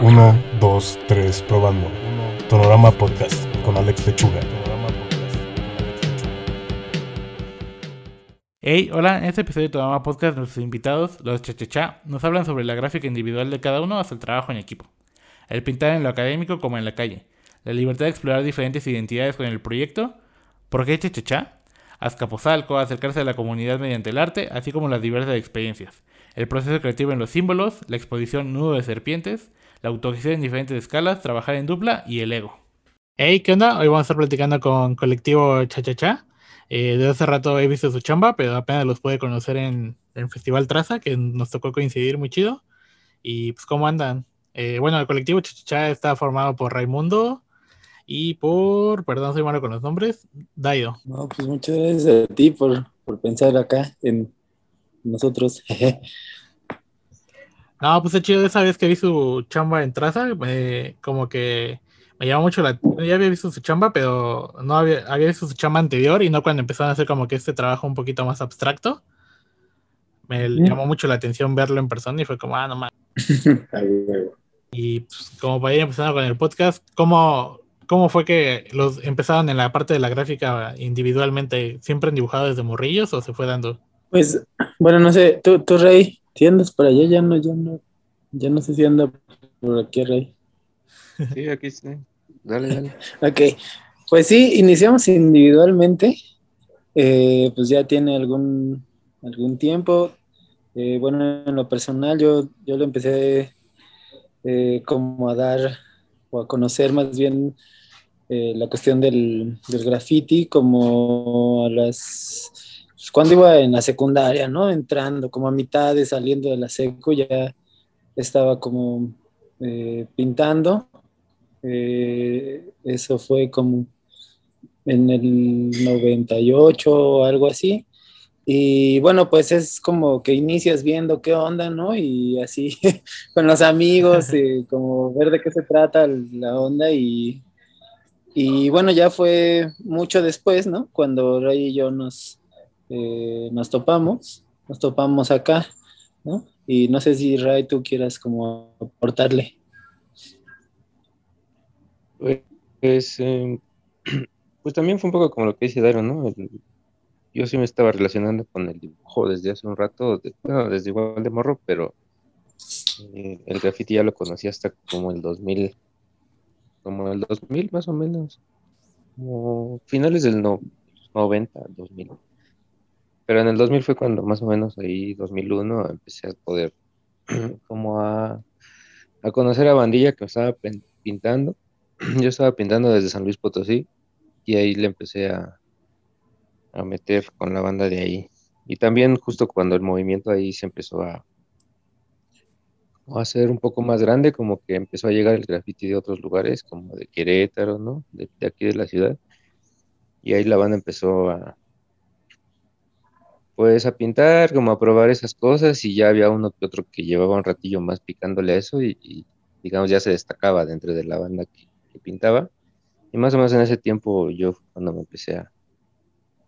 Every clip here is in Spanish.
1, 2, 3, probando. Tonorama Podcast con Alex Lechuga. Hey, hola, en este episodio de Tonorama Podcast nuestros invitados, los Chachachá, nos hablan sobre la gráfica individual de cada uno hasta el trabajo en equipo. El pintar en lo académico como en la calle. La libertad de explorar diferentes identidades con el proyecto. ¿Por qué Chachachá? Azcapotzalco, acercarse a la comunidad mediante el arte, así como las diversas experiencias. El proceso creativo en los símbolos, la exposición Nudo de Serpientes, la autogestión en diferentes escalas, trabajar en dupla y el ego. Hey, ¿qué onda? Hoy vamos a estar platicando con colectivo Cha Eh, de hace rato he visto su chamba, pero apenas los pude conocer en el Festival Traza, que nos tocó coincidir muy chido. Y pues, ¿cómo andan? Eh, bueno, el colectivo Cha está formado por Raimundo y por, perdón, soy malo con los nombres, Daido. No, pues muchas gracias a ti por, por pensar acá en nosotros. no, pues es chido, esa vez que vi su chamba en traza, como que me llamó mucho la ya había visto su chamba, pero no había, había visto su chamba anterior y no cuando empezaron a hacer como que este trabajo un poquito más abstracto. Me llamó mucho la atención verlo en persona y fue como, ah, no más. y pues, como para ir empezando con el podcast, ¿cómo, ¿cómo fue que los empezaron en la parte de la gráfica individualmente? ¿Siempre han dibujado desde morrillos o se fue dando? Pues, bueno, no sé, tú, tú Rey, ¿tiendes por allá? Ya no, ya no, ya no sé si anda por aquí, Rey. Sí, aquí estoy. Dale, dale. ok, pues sí, iniciamos individualmente, eh, pues ya tiene algún, algún tiempo. Eh, bueno, en lo personal yo, yo lo empecé eh, como a dar o a conocer más bien la cuestión del, del graffiti como a las pues, cuando iba en la secundaria, ¿no? Entrando, como a mitad de saliendo de la seco, ya estaba como eh, pintando. Eh, eso fue como en el 98 o algo así. Y bueno, pues es como que inicias viendo qué onda, ¿no? Y así con los amigos, y como ver de qué se trata la onda y, y bueno, ya fue mucho después, ¿no? Cuando Ray y yo nos, eh, nos topamos, nos topamos acá, ¿no? Y no sé si Ray tú quieras como aportarle. Pues, em, pues también fue un poco como lo que dice Dairo, ¿no? yo sí me estaba relacionando con el dibujo desde hace un rato, bueno, desde igual de morro, pero eh, el graffiti ya lo conocí hasta como el 2000, como el 2000 más o menos, como finales del 90, 2000. Pero en el 2000 fue cuando más o menos ahí, 2001, empecé a poder como a, conocer a Bandilla que estaba pintando. Yo estaba pintando desde San Luis Potosí y ahí le empecé a, a meter con la banda de ahí. Y también justo cuando el movimiento ahí se empezó a, a hacer un poco más grande, como que empezó a llegar el graffiti de otros lugares, como de Querétaro, ¿no? de aquí de la ciudad. Y ahí la banda empezó a, pues a pintar, como a probar esas cosas y ya había uno que otro que llevaba un ratillo más picándole a eso y, digamos ya se destacaba dentro de la banda que, pintaba. Y más o menos en ese tiempo yo cuando me empecé a,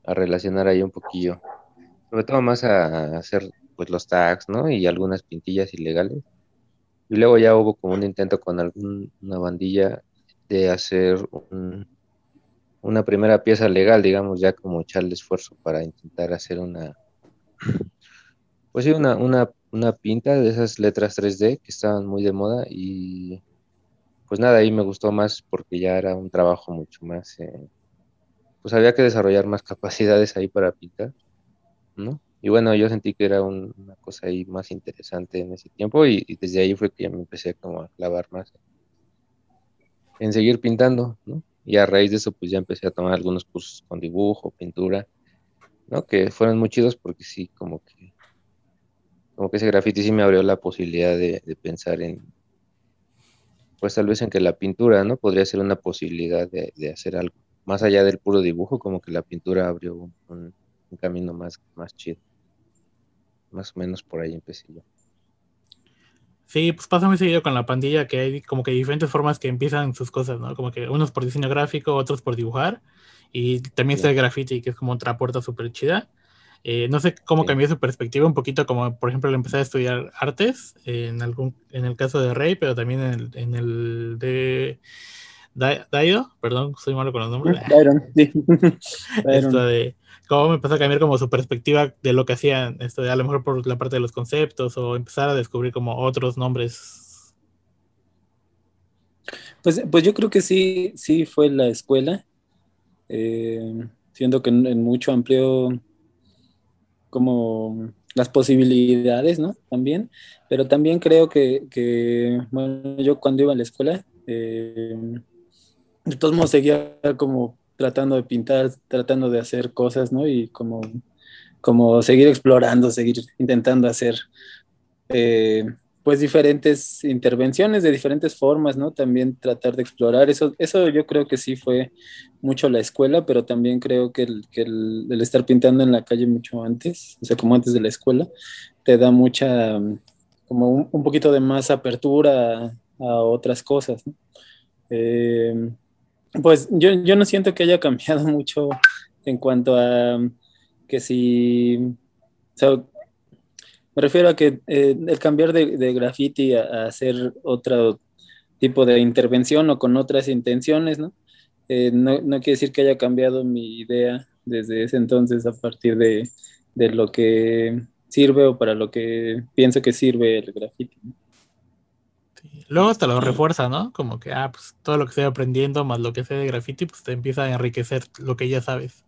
relacionar ahí un poquillo, sobre todo más a, hacer pues los tags, ¿no? Y algunas pintillas ilegales. Y luego ya hubo como un intento con alguna bandilla de hacer un, una primera pieza legal, digamos, ya como echarle esfuerzo para intentar hacer una, pues sí, una, una, una pinta de esas letras 3D que estaban muy de moda y pues nada, ahí me gustó más porque ya era un trabajo mucho más, eh, pues había que desarrollar más capacidades ahí para pintar, ¿no? Y bueno, yo sentí que era una cosa ahí más interesante en ese tiempo y, desde ahí fue que ya me empecé como a clavar más en seguir pintando, ¿no? Y a raíz de eso, pues ya empecé a tomar algunos cursos con dibujo, pintura, ¿no? Que fueron muy chidos porque sí, como que, como que ese graffiti sí me abrió la posibilidad de, pensar en, pues tal vez en que la pintura, ¿no? Podría ser una posibilidad de, hacer algo. Más allá del puro dibujo, como que la pintura abrió un, camino más, más chido. Más o menos por ahí empecé yo. Sí, pues pasa muy seguido con la pandilla que hay como que diferentes formas que empiezan sus cosas, ¿no? Como que unos por diseño gráfico, otros por dibujar. Y también está el graffiti, que es como otra puerta súper chida. Eh, no sé cómo cambió su perspectiva un poquito, como por ejemplo, al empezar a estudiar artes, en, algún, en el caso de Rey, pero también en el, en el de Daido, perdón, soy malo con los nombres. Dairon, sí. Esto de cómo me empezó a cambiar como su perspectiva de lo que hacían, esto a lo mejor por la parte de los conceptos o empezar a descubrir como otros nombres. Pues, pues yo creo que sí, sí fue la escuela, eh, siendo que en, mucho amplió como las posibilidades, ¿no? También, pero también creo que, que bueno, yo cuando iba a la escuela, eh, de todos modos seguía como tratando de pintar, tratando de hacer cosas, ¿no? Y como, como seguir explorando, seguir intentando hacer, eh, pues, diferentes intervenciones de diferentes formas, ¿no? También tratar de explorar. Eso, eso yo creo que sí fue mucho la escuela, pero también creo que el, que el, estar pintando en la calle mucho antes, o sea, como antes de la escuela, te da mucha, como un, poquito de más apertura a, otras cosas, ¿no? Eh, pues yo, no siento que haya cambiado mucho en cuanto a que si, me refiero a que eh, el cambiar de, de graffiti a, hacer otro tipo de intervención o con otras intenciones, ¿no? Eh, no, quiere decir que haya cambiado mi idea desde ese entonces a partir de, de lo que sirve o para lo que pienso que sirve el graffiti. ¿no? Luego hasta lo refuerza, ¿no? Como que, ah, pues todo lo que estoy aprendiendo más lo que sé de graffiti, pues te empieza a enriquecer lo que ya sabes.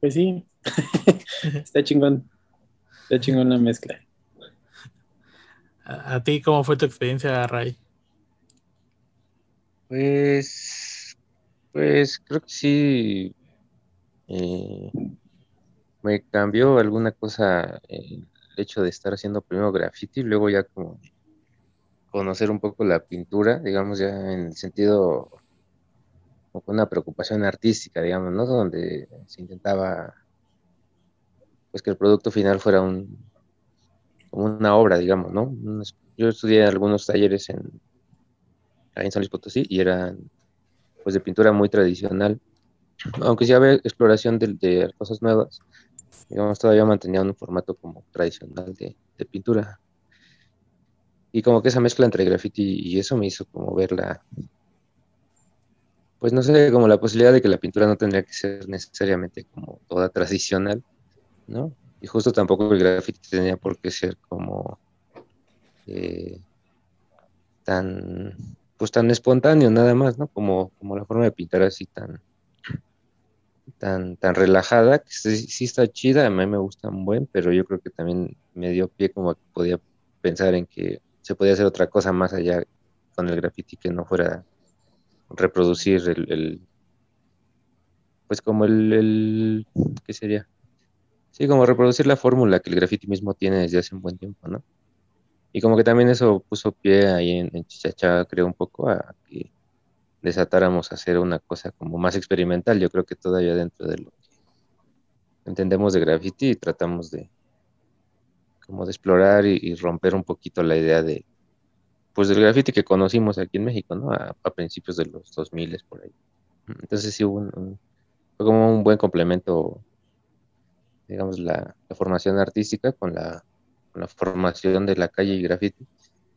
Pues sí, está chingón. Está chingón la mezcla. ¿A, ti cómo fue tu experiencia, Ray? Pues, pues creo que sí. Eh, me cambió alguna cosa el hecho de estar haciendo primero graffiti, y luego ya como conocer un poco la pintura, digamos, ya en el sentido con una preocupación artística, digamos, ¿no? Donde se intentaba pues que el producto final fuera un como una obra, digamos, ¿no? Yo estudié algunos talleres en, en San Luis Potosí y eran pues de pintura muy tradicional, aunque sí había exploración de, cosas nuevas, digamos, todavía mantenían un formato como tradicional de, de pintura. Y como que esa mezcla entre graffiti y eso me hizo como ver la, pues no sé, como la posibilidad de que la pintura no tendría que ser necesariamente como toda tradicional, ¿no? Y justo tampoco el graffiti tenía por qué ser como eh, tan, pues tan espontáneo nada más, ¿no? Como, como la forma de pintar así tan, tan, tan relajada, que sí, está chida, a mí me gusta un buen, pero yo creo que también me dio pie como que podía pensar en que se podía hacer otra cosa más allá con el graffiti que no fuera reproducir el, pues como el, el, ¿qué sería? Sí, como reproducir la fórmula que el graffiti mismo tiene desde hace un buen tiempo, ¿no? Y como que también eso puso pie ahí en, en Chichacha, creo un poco, a que desatáramos a hacer una cosa como más experimental. Yo creo que todavía dentro de lo que entendemos de graffiti tratamos de, como de explorar y, romper un poquito la idea de, pues del graffiti que conocimos aquí en México, ¿no? A, principios de los 2000 por ahí. Entonces sí hubo un, fue como un buen complemento, digamos, la, formación artística con la, formación de la calle y graffiti,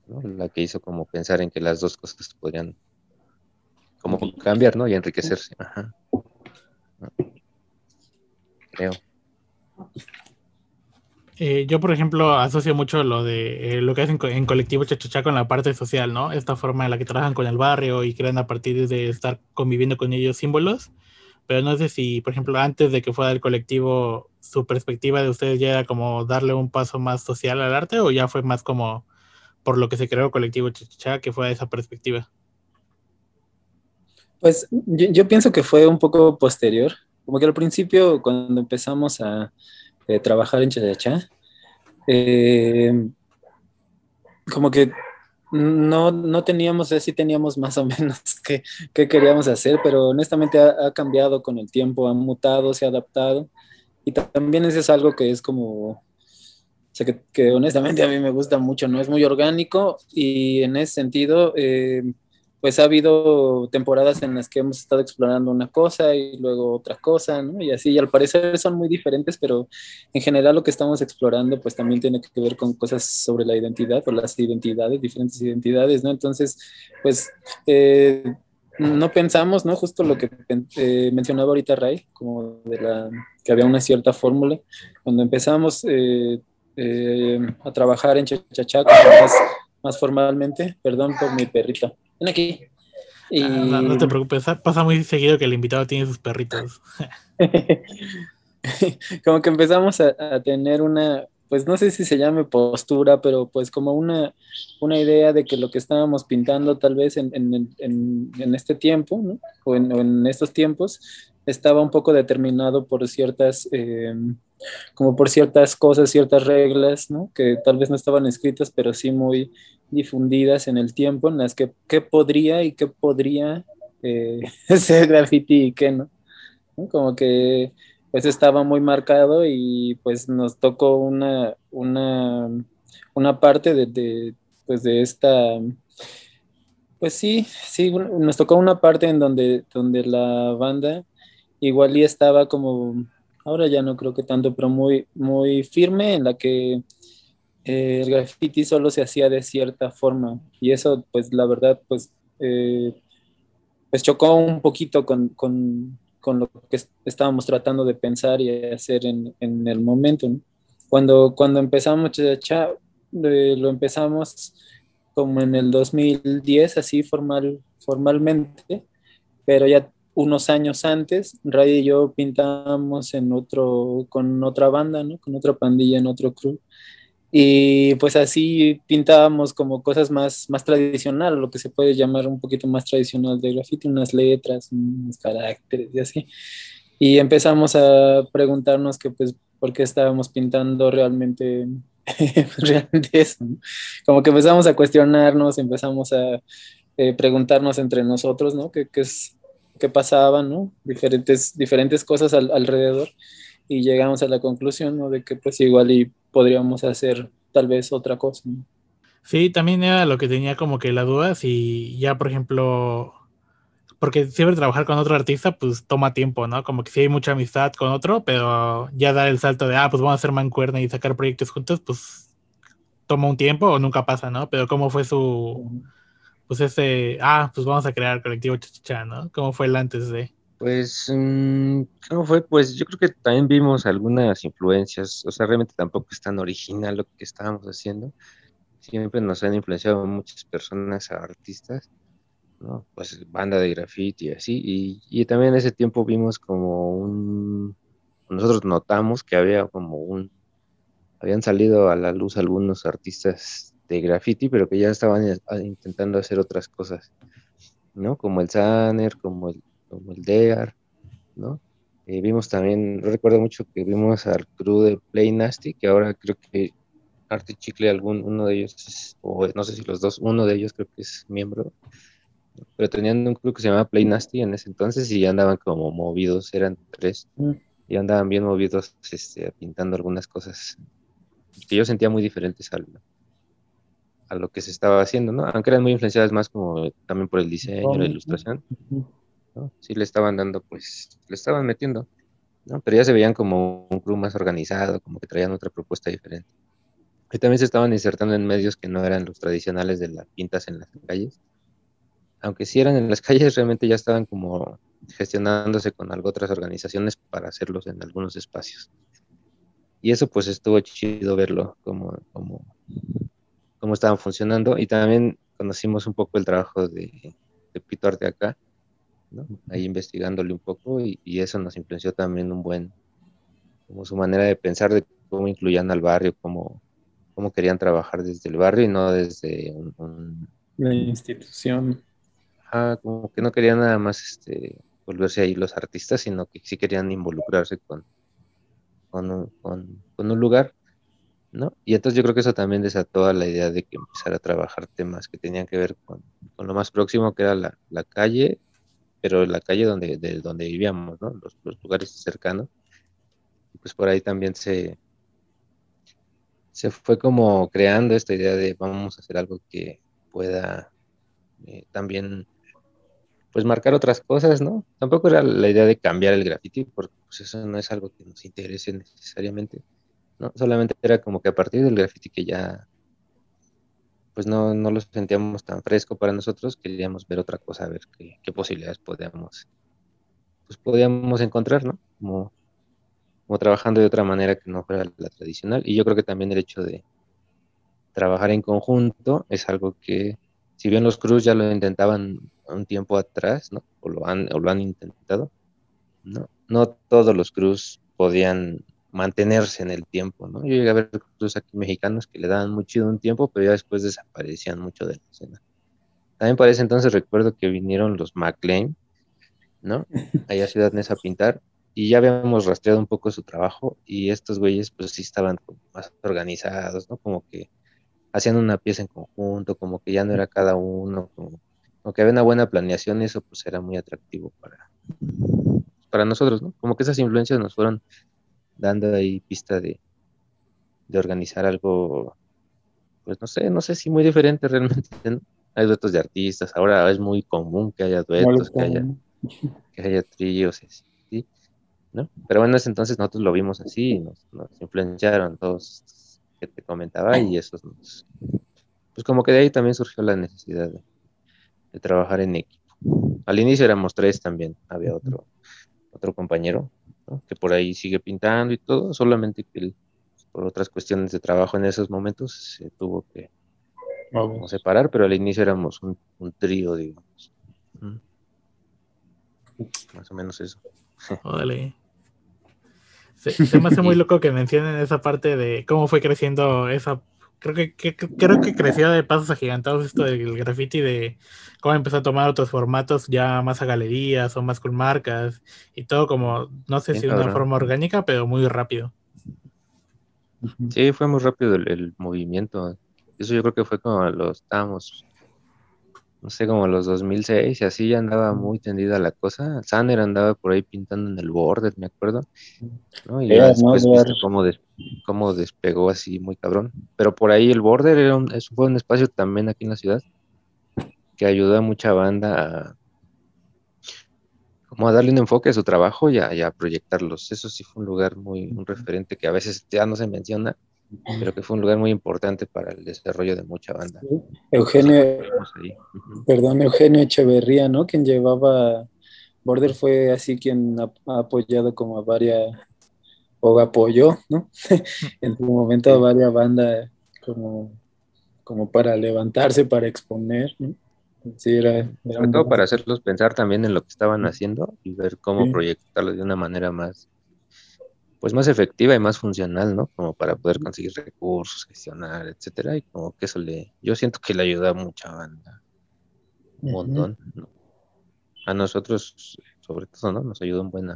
¿no? La que hizo como pensar en que las dos cosas podrían como cambiar, ¿no? Y enriquecerse. Ajá. Creo. Eh, yo, por ejemplo, asocio mucho lo de eh, lo que hacen en colectivo Chachachá con la parte social, ¿no? Esta forma en la que trabajan con el barrio y crean a partir de estar conviviendo con ellos símbolos. Pero no sé si, por ejemplo, antes de que fuera el colectivo, su perspectiva de ustedes ya era como darle un paso más social al arte o ya fue más como por lo que se creó colectivo Chachachá que fue esa perspectiva. Pues yo, yo pienso que fue un poco posterior. Como que al principio, cuando empezamos a trabajar en Chachachá, eh, como que no, no teníamos, así teníamos más o menos qué, queríamos hacer, pero honestamente ha, cambiado con el tiempo, ha mutado, se ha adaptado. Y también eso es algo que es como, o sea, que, honestamente a mí me gusta mucho, ¿no? Es muy orgánico y en ese sentido, eh, pues ha habido temporadas en las que hemos estado explorando una cosa y luego otra cosa, ¿no? Y así, y al parecer son muy diferentes, pero en general lo que estamos explorando pues también tiene que ver con cosas sobre la identidad o las identidades, diferentes identidades, ¿no? Entonces, pues eh, no pensamos, ¿no? Justo lo que eh, mencionaba ahorita Ray, como de la, que había una cierta fórmula. Cuando empezamos eh, a trabajar en Chachachá, más, más formalmente, perdón por mi perrita ven aquí. Ah, no, te preocupes, pasa muy seguido que el invitado tiene sus perritos. como que empezamos a, tener una, pues no sé si se llame postura, pero pues como una, una idea de que lo que estábamos pintando tal vez en, en, en, este tiempo, ¿no? o, en, estos tiempos, estaba un poco determinado por ciertas, eh, como por ciertas cosas, ciertas reglas, ¿no? que tal vez no estaban escritas, pero sí muy difundidas en el tiempo, en las que qué podría y qué podría eh, ser graffiti y qué no. Como que pues estaba muy marcado y pues nos tocó una, una, una parte de, pues de esta, pues sí, sí, nos tocó una parte en donde, donde la banda igual y estaba como, ahora ya no creo que tanto, pero muy, muy firme en la que eh, el graffiti solo se hacía de cierta forma y eso pues la verdad pues, eh, pues chocó un poquito con, con, con, lo que estábamos tratando de pensar y hacer en, en el momento. Cuando, cuando empezamos, ya, eh, lo empezamos como en el 2010, así formal, formalmente, pero ya unos años antes, Ray y yo pintábamos en otro, con otra banda, ¿no? Con otra pandilla en otro crew. Y pues así pintábamos como cosas más, más tradicional, lo que se puede llamar un poquito más tradicional de graffiti, unas letras, unos caracteres y así. Y empezamos a preguntarnos que pues por qué estábamos pintando realmente, realmente eso. Como que empezamos a cuestionarnos, empezamos a eh, preguntarnos entre nosotros, ¿no? ¿Qué, qué, es, qué pasaba, ¿no? Diferentes, diferentes cosas alrededor y llegamos a la conclusión, ¿no? De que pues igual y podríamos hacer tal vez otra cosa. Sí, también era lo que tenía como que la duda, si ya por ejemplo, porque siempre trabajar con otro artista pues toma tiempo, ¿no? Como que si hay mucha amistad con otro, pero ya dar el salto de, ah, pues vamos a hacer mancuerna y sacar proyectos juntos, pues toma un tiempo o nunca pasa, ¿no? Pero cómo fue su, pues ese, ah, pues vamos a crear colectivo Chachacha, ¿no? ¿Cómo fue el antes de? Pues, mm, ¿cómo fue? Pues yo creo que también vimos algunas influencias, o sea, realmente tampoco es tan original lo que estábamos haciendo. Siempre nos han influenciado muchas personas, artistas, ¿no? Pues banda de graffiti y así. Y, y también en ese tiempo vimos como un, nosotros notamos que había como un, habían salido a la luz algunos artistas de graffiti, pero que ya estaban intentando hacer otras cosas, ¿no? Como el Sanner, como el como el DEAR, ¿no? Eh, vimos también, recuerdo mucho que vimos al crew de Play Nasty, que ahora creo que Arte Chicle, algún, uno de ellos, o no sé si los dos, uno de ellos creo que es miembro, pero tenían un crew que se llamaba Play Nasty en ese entonces y andaban como movidos, eran tres, mm. y andaban bien movidos este, pintando algunas cosas que yo sentía muy diferentes al, a lo que se estaba haciendo, ¿no? Aunque eran muy influenciadas más como también por el diseño, la ilustración. Sí le estaban dando, pues, le estaban metiendo, ¿no? Pero ya se veían como un club más organizado, como que traían otra propuesta diferente. Y también se estaban insertando en medios que no eran los tradicionales de las pintas en las calles. Aunque sí eran en las calles, realmente ya estaban como gestionándose con algo otras organizaciones para hacerlos en algunos espacios. Y eso pues estuvo chido verlo, como, como, cómo estaban funcionando. Y también conocimos un poco el trabajo de, de Pito Arte acá, ahí investigándole un poco y, eso nos influenció también un buen, como su manera de pensar de cómo incluían al barrio, cómo, cómo querían trabajar desde el barrio y no desde un, la institución. como que no querían nada más este, volverse ahí los artistas, sino que sí querían involucrarse con, con, un, con, un lugar, ¿no? Y entonces yo creo que eso también desató la idea de que empezara a trabajar temas que tenían que ver con, lo más próximo, que era la, la calle pero la calle donde, de donde vivíamos, ¿no? Los, lugares cercanos. pues por ahí también se, se fue como creando esta idea de vamos a hacer algo que pueda eh, también pues marcar otras cosas, ¿no? Tampoco era la idea de cambiar el graffiti, porque pues eso no es algo que nos interese necesariamente, ¿no? Solamente era como que a partir del graffiti que ya pues no, no lo sentíamos tan fresco para nosotros, queríamos ver otra cosa, a ver qué, posibilidades podíamos, pues podíamos encontrar, ¿no? Como, como trabajando de otra manera que no fuera la tradicional. Y yo creo que también el hecho de trabajar en conjunto es algo que, si bien los Cruz ya lo intentaban un tiempo atrás, ¿no? O lo han, o lo han intentado, ¿no? No todos los Cruz podían mantenerse en el tiempo, ¿no? Yo llegué a ver cruz aquí mexicanos que le daban muy chido un tiempo, pero ya después desaparecían mucho de la escena. También para ese entonces recuerdo que vinieron los McLean, ¿no? Allá a Ciudad Neza a pintar, y ya habíamos rastreado un poco su trabajo, y estos güeyes pues sí estaban más organizados, ¿no? Como que hacían una pieza en conjunto, como que ya no era cada uno, como, que había una buena planeación, y eso pues era muy atractivo para, para nosotros, ¿no? Como que esas influencias nos fueron dando ahí pista de, de organizar algo, pues no sé, no sé si muy diferente realmente, Hay duetos de artistas, ahora es muy común que haya duetos, que haya, que haya tríos, ¿sí? ¿no? Pero bueno, en ese entonces nosotros lo vimos así y nos, influenciaron todos que te comentaba y eso nos, pues como que de ahí también surgió la necesidad de, de trabajar en equipo. Al inicio éramos tres también, había otro, otro compañero, que por ahí sigue pintando y todo, solamente que por otras cuestiones de trabajo en esos momentos se tuvo que separar, pero al inicio éramos un, trío, digamos. Más o menos eso. Órale. Se, me hace muy loco que mencionen esa parte de cómo fue creciendo esa creo que, creo que creció de pasos agigantados esto del graffiti de cómo empezó a tomar otros formatos ya más a galerías o más con marcas y todo como no sé si de una forma orgánica pero muy rápido. Sí fue muy rápido el, movimiento. Eso yo creo que fue como lo estábamos no sé, como los 2006, y así ya andaba muy tendida la cosa. Sander andaba por ahí pintando en el border, me acuerdo. ¿no? Y después viste cómo, despegó así muy cabrón. Pero por ahí el border era un, fue un espacio también aquí en la ciudad que ayudó a mucha banda a, como a darle un enfoque a su trabajo y a, proyectarlos. Eso sí fue un lugar muy, un referente que a veces ya no se menciona, pero que fue un lugar muy importante para el desarrollo de mucha banda. Eugenio, perdón, Eugenio Echeverría, ¿no? Quien llevaba Border fue así quien ha, apoyado como a varias, o apoyó, ¿no? en su momento a varias bandas como, como para levantarse, para exponer, ¿no? Sí, era, Sobre todo para hacerlos pensar también en lo que estaban haciendo y ver cómo proyectarlo de una manera más, pues más efectiva y más funcional, ¿no? Como para poder conseguir recursos, gestionar, etcétera, y como que eso le, yo siento que le ayuda a mucha banda, un montón, ¿no? A nosotros, sobre todo, ¿no? Nos ayuda un buen a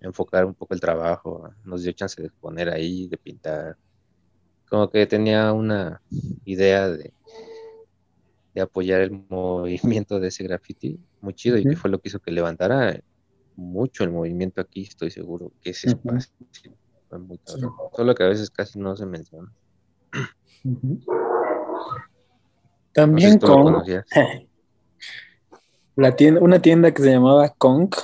enfocar un poco el trabajo, nos dio chance de poner ahí, de pintar, como que tenía una idea de, de apoyar el movimiento de ese graffiti muy chido y que fue lo que hizo que levantara mucho el movimiento aquí, estoy seguro que ese espacio fue muy Solo que a veces casi no se menciona. También con la tienda, una tienda que se llamaba Conk.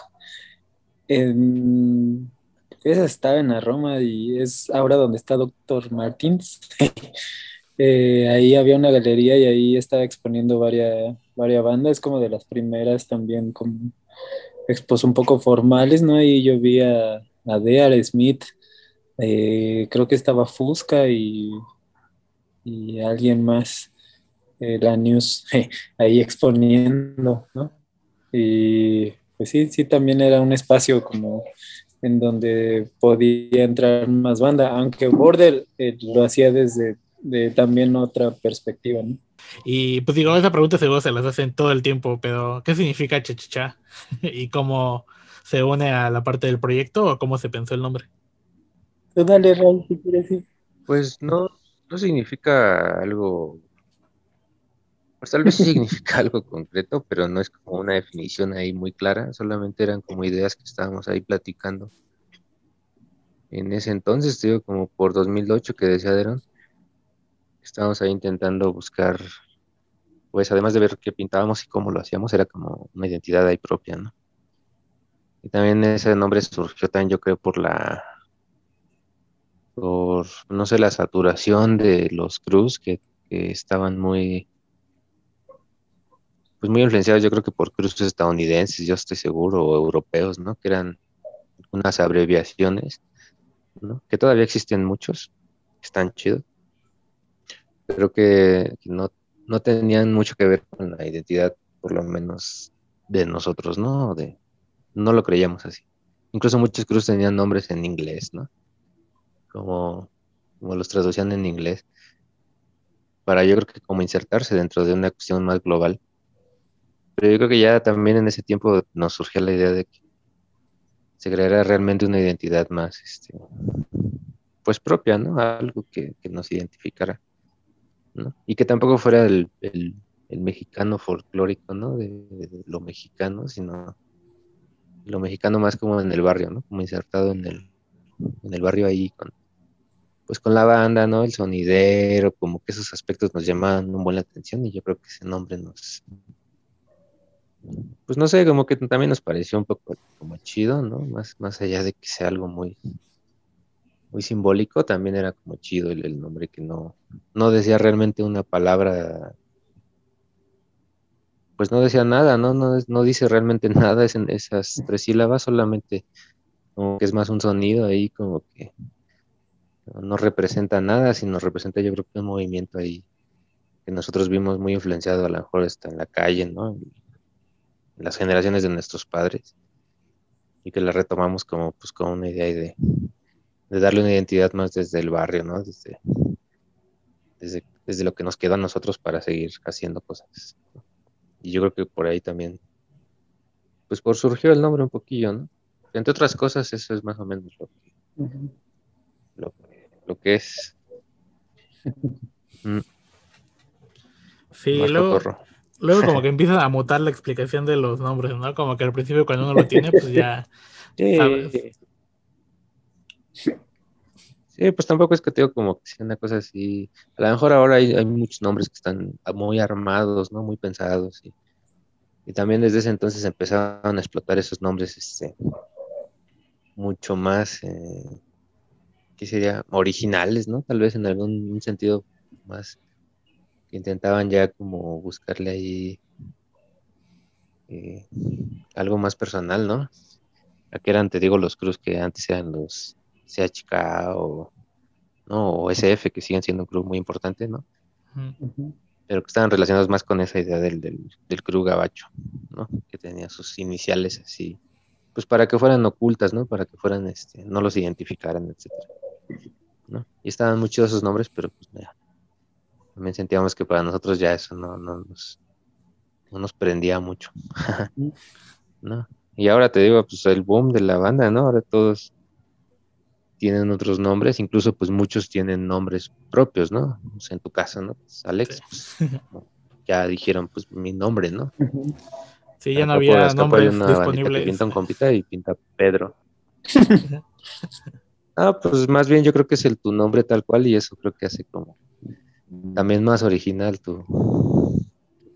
esa estaba en la Roma y es ahora donde está Doctor Martins. Eh, ahí había una galería y ahí estaba exponiendo varias, varias bandas, como de las primeras también como expos un poco formales, ¿no? Y yo vi a, a Smith, eh, creo que estaba Fusca y, y alguien más, eh, la News, ahí exponiendo, ¿no? Y pues sí, sí, también era un espacio como en donde podía entrar más banda, aunque Border eh, lo hacía desde de también otra perspectiva, ¿no? Y pues digo, esa pregunta seguro se las hacen todo el tiempo, pero ¿qué significa chachacha? ¿Y cómo se une a la parte del proyecto o cómo se pensó el nombre? dale, Raúl, si quieres decir. Pues no, no significa algo, pues tal vez significa algo concreto, pero no es como una definición ahí muy clara, solamente eran como ideas que estábamos ahí platicando. En ese entonces, digo, como por 2008 que decía Deron, Estábamos ahí intentando buscar pues además de ver qué pintábamos y cómo lo hacíamos, era como una identidad ahí propia, ¿no? Y también ese nombre surgió también, yo creo, por la, por, no sé, la saturación de los Cruz que, que estaban muy, pues muy influenciados, yo creo que por cruces estadounidenses, yo estoy seguro, o europeos, ¿no? Que eran unas abreviaciones, ¿no? Que todavía existen muchos, están chidos, pero que, no, no tenían mucho que ver con la identidad, por lo menos de nosotros, ¿no? De, no lo creíamos así. Incluso muchos cruces tenían nombres en inglés, ¿no? Como, como los traducían en inglés. Para yo creo que como insertarse dentro de una cuestión más global. Pero yo creo que ya también en ese tiempo nos surgió la idea de que se creara realmente una identidad más, este, pues propia, ¿no? Algo que, nos identificara, Y que tampoco fuera el, mexicano folclórico, ¿no? De, lo mexicano, sino lo mexicano más como en el barrio, ¿no? Como insertado en el, en el barrio ahí con, pues con la banda, ¿no? El sonidero, como que esos aspectos nos llaman un buen la atención y yo creo que ese nombre nos, pues no sé, como que también nos pareció un poco como chido, ¿no? Más, más allá de que sea algo muy, muy simbólico, también era como chido el, nombre que no, no decía realmente una palabra, pues no decía nada, ¿no? No, no dice realmente nada es en esas tres sílabas, solamente como que es más un sonido ahí como que no representa nada, sino representa yo creo que un movimiento ahí que nosotros vimos muy influenciado a lo mejor está en la calle, ¿no? las generaciones de nuestros padres y que la retomamos como pues con una idea de, de darle una identidad más desde el barrio, ¿no? Desde, desde, lo que nos queda a nosotros para seguir haciendo cosas. Y yo creo que por ahí también, pues por surgió el nombre un poquillo, ¿no? Entre otras cosas, eso es más o menos lo que, lo, que es. Mm. Sí, luego, Luego como que empiezan a mutar la explicación de los nombres, ¿no? Como que al principio cuando uno lo tiene, pues ya sabes. Sí, pues tampoco es que tengo como que sea una cosa así. A lo mejor ahora hay, muchos nombres que están muy armados, ¿no? Muy pensados. Y, y también desde ese entonces empezaron a explotar esos nombres este, mucho más, eh, ¿qué sería? Originales, ¿no? Tal vez en algún sentido más intentaban ya como buscarle ahí eh, algo más personal, ¿no? Aquí eran, te digo, los cruz que antes eran los CHK o, ¿no? o SF, que siguen siendo un club muy importante, ¿no? Pero que estaban relacionados más con esa idea del, del, gabacho, ¿no? Que tenía sus iniciales así, pues para que fueran ocultas, ¿no? Para que fueran, este, no los identificaran, etcétera. ¿no? Y estaban muchos esos nombres, pero pues ya, también sentíamos que para nosotros ya eso no, no, nos, no nos prendía mucho. ¿no? Y ahora te digo, pues el boom de la banda, ¿no? Ahora todos tienen otros nombres, incluso pues muchos tienen nombres propios, ¿no? en tu caso, ¿no? Pues, Alex, pues, ya dijeron pues mi nombre, ¿no? Sí, ya no había nombres disponibles. pinta un compita y pinta Pedro. ah, pues más bien yo creo que es el tu nombre tal cual y eso creo que hace como también más original tu,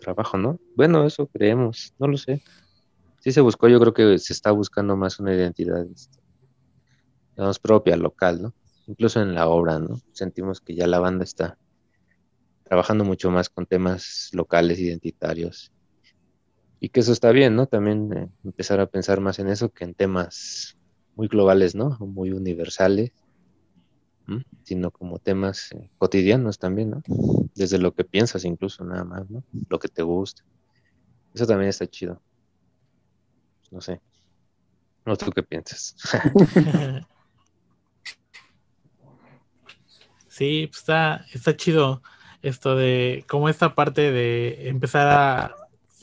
trabajo, ¿no? Bueno, eso creemos, no lo sé. Sí se buscó, yo creo que se está buscando más una identidad, este, digamos, propia, local, ¿no? Incluso en la obra, ¿no? Sentimos que ya la banda está trabajando mucho más con temas locales, identitarios. Y que eso está bien, ¿no? También eh, empezar a pensar más en eso que en temas muy globales, ¿no? Muy universales sino como temas eh, cotidianos también, ¿no? Desde lo que piensas incluso nada más, ¿no? Lo que te gusta. Eso también está chido. No sé. ¿No tú qué piensas? sí, pues está, está chido esto de como esta parte de empezar a,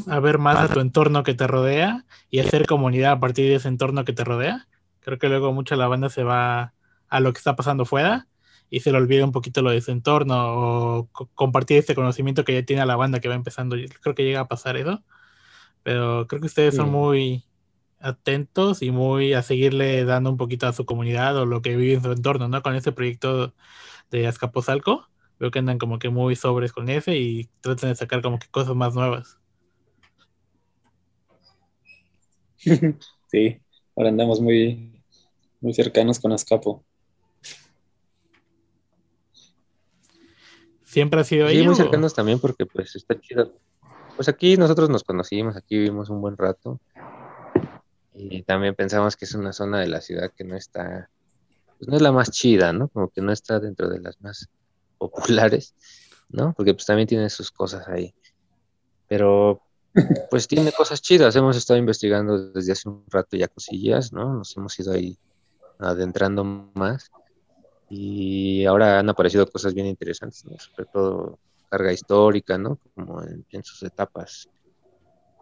a ver más a tu entorno que te rodea y hacer comunidad a partir de ese entorno que te rodea. Creo que luego mucha la banda se va a lo que está pasando fuera y se le olvida un poquito lo de su entorno o compartir este conocimiento que ya tiene la banda que va empezando. Creo que llega a pasar eso. Pero creo que ustedes son muy atentos y muy a seguirle dando un poquito a su comunidad o lo que vive en su entorno, ¿no? Con este proyecto de Azcapotzalco. Veo que andan como que muy sobres con ese y tratan de sacar como que cosas más nuevas. Sí, ahora andamos muy, muy cercanos con Azcapo. ¿Siempre ha sido Sí, ahí? muy o- cercanos también porque pues está chido. Pues aquí nosotros nos conocimos, aquí vivimos un buen rato. Y también pensamos que es una zona de la ciudad que no está, pues no es la más chida, ¿no? Como que no está dentro de las más populares, ¿no? Porque pues también tiene sus cosas ahí. Pero pues tiene cosas chidas. Hemos estado investigando desde hace un rato ya cosillas, ¿no? Nos hemos ido ahí adentrando más. Y ahora han aparecido cosas bien interesantes, ¿no? Sobre todo carga histórica, ¿no? Como en, en sus etapas.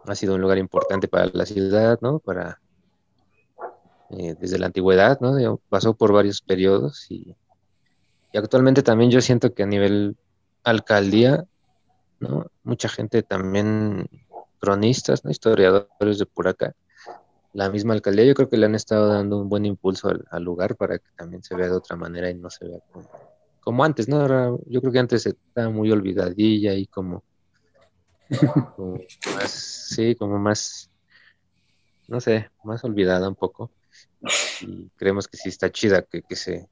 Ha sido un lugar importante para la ciudad, ¿no? Para eh, desde la antigüedad, ¿no? Pasó por varios periodos y, y actualmente también yo siento que a nivel alcaldía, ¿no? Mucha gente también, cronistas, ¿no? Historiadores de por acá, la misma alcaldía, yo creo que le han estado dando un buen impulso al, al lugar para que también se vea de otra manera y no se vea como, como antes, ¿no? Ahora, yo creo que antes estaba muy olvidadilla y como, como más, sí, como más, no sé, más olvidada un poco. Y creemos que sí está chida que, que se,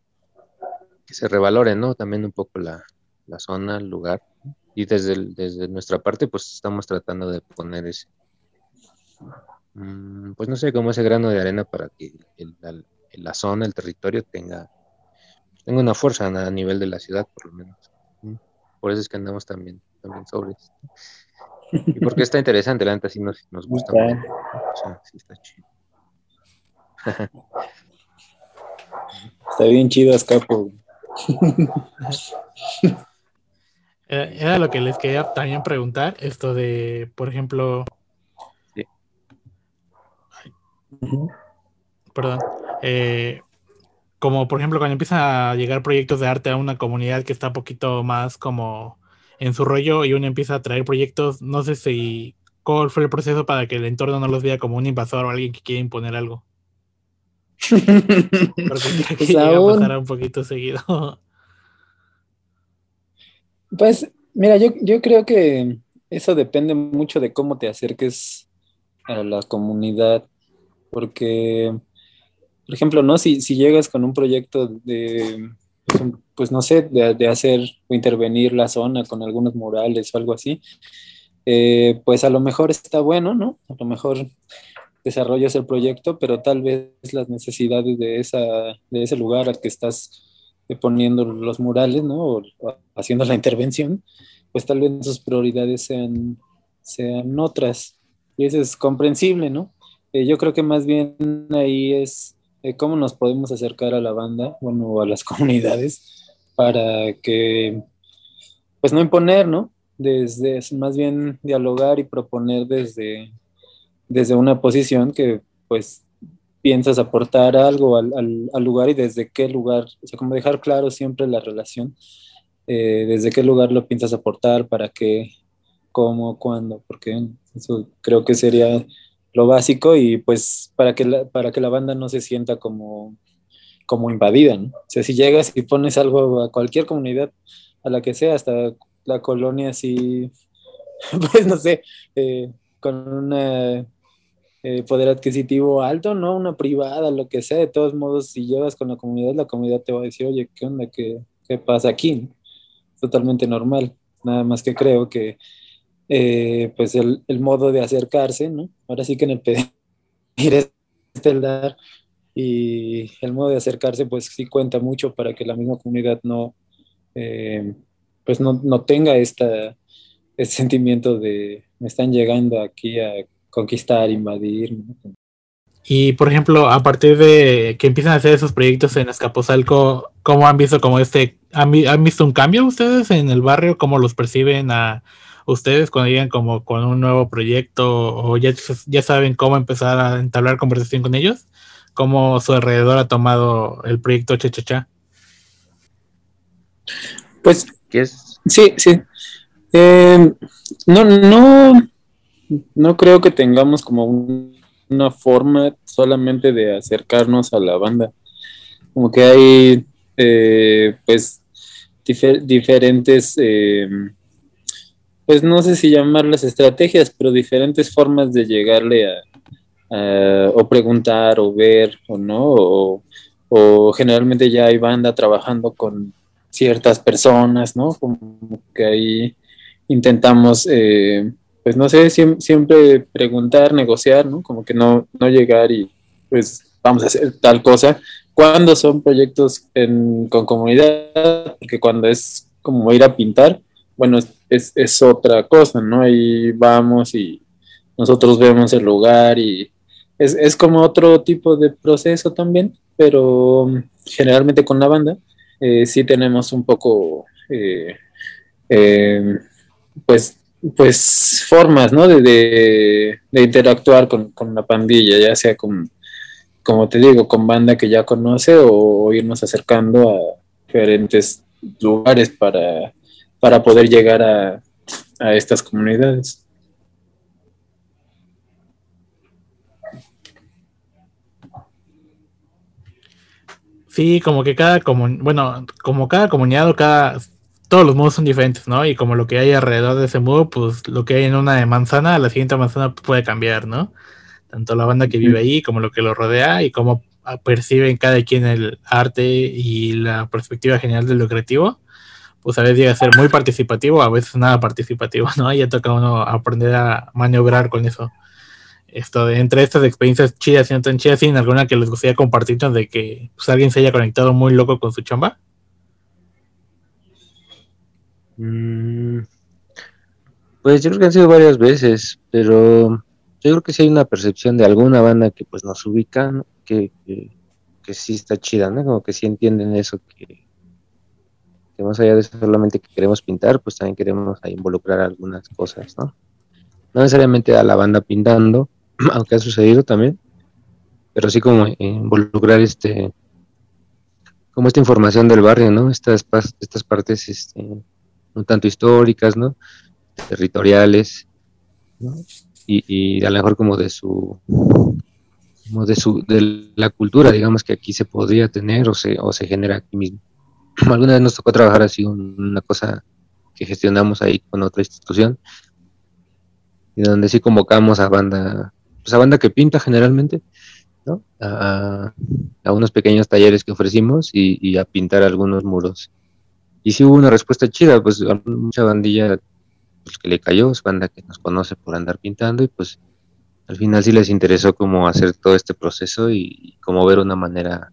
que se revalore, ¿no? También un poco la, la zona, el lugar. Y desde, el- desde nuestra parte, pues estamos tratando de poner ese, mm, pues no sé, como ese grano de arena para que el- la, la zona, el territorio tenga, tenga una fuerza a nivel de la ciudad, por lo menos. Por eso es que andamos también, también sobres. Y porque está interesante, la neta sí nos, nos gusta mucho. O sea, sí está chido. Está bien chido Azcapo. Era, era lo que les quería también preguntar, esto de, por ejemplo, perdón, eh, como por ejemplo cuando empiezan a llegar proyectos de arte a una comunidad que está un poquito más como en su rollo y uno empieza a traer proyectos, no sé si cuál fue el proceso para que el entorno no los vea como un invasor o alguien que quiere imponer algo. Porque creo que Pues a pasar un poquito seguido. Pues, mira, yo, yo creo que eso depende mucho de cómo te acerques a la comunidad, porque, por ejemplo, ¿no? Si, si llegas con un proyecto de, pues, pues, no sé, de, de hacer o intervenir la zona con algunos murales o algo así, eh, pues a lo mejor está bueno, ¿no? A lo mejor desarrollas el proyecto, pero tal vez las necesidades de, ese lugar al que estás eh, poniendo los murales, ¿no? O, haciendo la intervención, pues tal vez sus prioridades sean, otras. Y eso es comprensible, ¿no? Eh, yo creo que más bien ahí es eh, cómo nos podemos acercar a la banda, bueno, a las comunidades, para que, pues no imponer, ¿no? Desde, más bien dialogar y proponer desde, desde una posición que, pues, piensas aportar algo al, al- al lugar y desde qué lugar, o sea, como dejar claro siempre la relación, eh, desde qué lugar lo piensas aportar, para qué, cómo, cuándo, porque eso creo que sería lo básico y pues para que la, para que la banda no se sienta como, como invadida, ¿no? O sea, si llegas y pones algo a cualquier comunidad, a la que sea, hasta la colonia así, pues no sé, eh, con una eh, poder adquisitivo alto, ¿no? Una privada, lo que sea, de todos modos, si llevas con la comunidad, la comunidad te va a decir, oye, ¿qué onda? ¿Qué, qué pasa aquí? Totalmente normal. Nada más que creo que, eh, pues, el, el modo de acercarse, ¿no? Ahora sí que en el pedir es el dar y el modo de acercarse, pues, sí cuenta mucho para que la misma comunidad no, eh, pues, no, no tenga esta, este sentimiento de me están llegando aquí a conquistar, invadir. ¿no? Y por ejemplo, a partir de que empiezan a hacer esos proyectos en Escaposalco, ¿cómo han visto como este, han, han visto un cambio ustedes en el barrio? ¿Cómo los perciben a ustedes cuando llegan como con un nuevo proyecto o ya, ya saben cómo empezar a entablar conversación con ellos? ¿Cómo su alrededor ha tomado el proyecto Chachachá? Pues ¿Qué es? sí, sí. Eh, no, no, no creo que tengamos como un- una forma solamente de acercarnos a la banda. Como que hay, eh, pues, diferentes, eh, pues no sé si llamarlas estrategias, pero diferentes formas de llegarle a, o preguntar o ver o no, o, generalmente ya hay banda trabajando con ciertas personas, ¿no? Como que ahí intentamos, eh, pues no sé, siempre preguntar, negociar, ¿no? Como que no, no llegar y pues vamos a hacer tal cosa. Cuando son proyectos con comunidad, porque cuando es como ir a pintar, bueno, es, es otra cosa, ¿no? Ahí vamos y nosotros vemos el lugar y es, es como otro tipo de proceso también, pero um, generalmente con la banda eh, sí tenemos un poco, eh, eh, pues, pues formas, ¿no? De, de, interactuar con, con, la pandilla, ya sea con, como te digo, con banda que ya conoce o, irnos acercando a diferentes lugares para, para poder llegar a, a estas comunidades. Sí, como que cada comun bueno, como cada comunidad o cada todos los modos son diferentes, ¿no? Y como lo que hay alrededor de ese modo, pues lo que hay en una de manzana, la siguiente manzana puede cambiar, ¿no? Tanto la banda que vive ahí como lo que lo rodea y cómo perciben cada quien el arte y la perspectiva general de lo creativo, pues a veces llega a ser muy participativo, a veces nada participativo, ¿no? Y ya toca uno aprender a maniobrar con eso esto entre estas experiencias chidas y no tan chidas, ¿tienen alguna que les gustaría compartirnos de que pues, alguien se haya conectado muy loco con su chamba? Mm, pues yo creo que han sido varias veces, pero yo creo que sí hay una percepción de alguna banda que pues nos ubica, que, que, sí está chida, ¿no? Como que sí entienden eso, que, que más allá de solamente que queremos pintar, pues también queremos involucrar algunas cosas, ¿no? No necesariamente a la banda pintando, aunque ha sucedido también, pero sí como involucrar este, como esta información del barrio, ¿no? Estas, estas partes este, un tanto históricas, ¿no? Territoriales, ¿no? Y, a lo mejor como de su como de su de la cultura digamos que aquí se podría tener o se o se genera aquí mismo alguna vez nos tocó trabajar así una cosa que gestionamos ahí con otra institución y donde sí convocamos a banda pues a banda que pinta generalmente, ¿no? A, unos pequeños talleres que ofrecimos y, a pintar algunos muros. Y sí hubo una respuesta chida, pues mucha bandilla pues, que le cayó, es banda que nos conoce por andar pintando y pues al final sí les interesó como hacer todo este proceso y, como ver una manera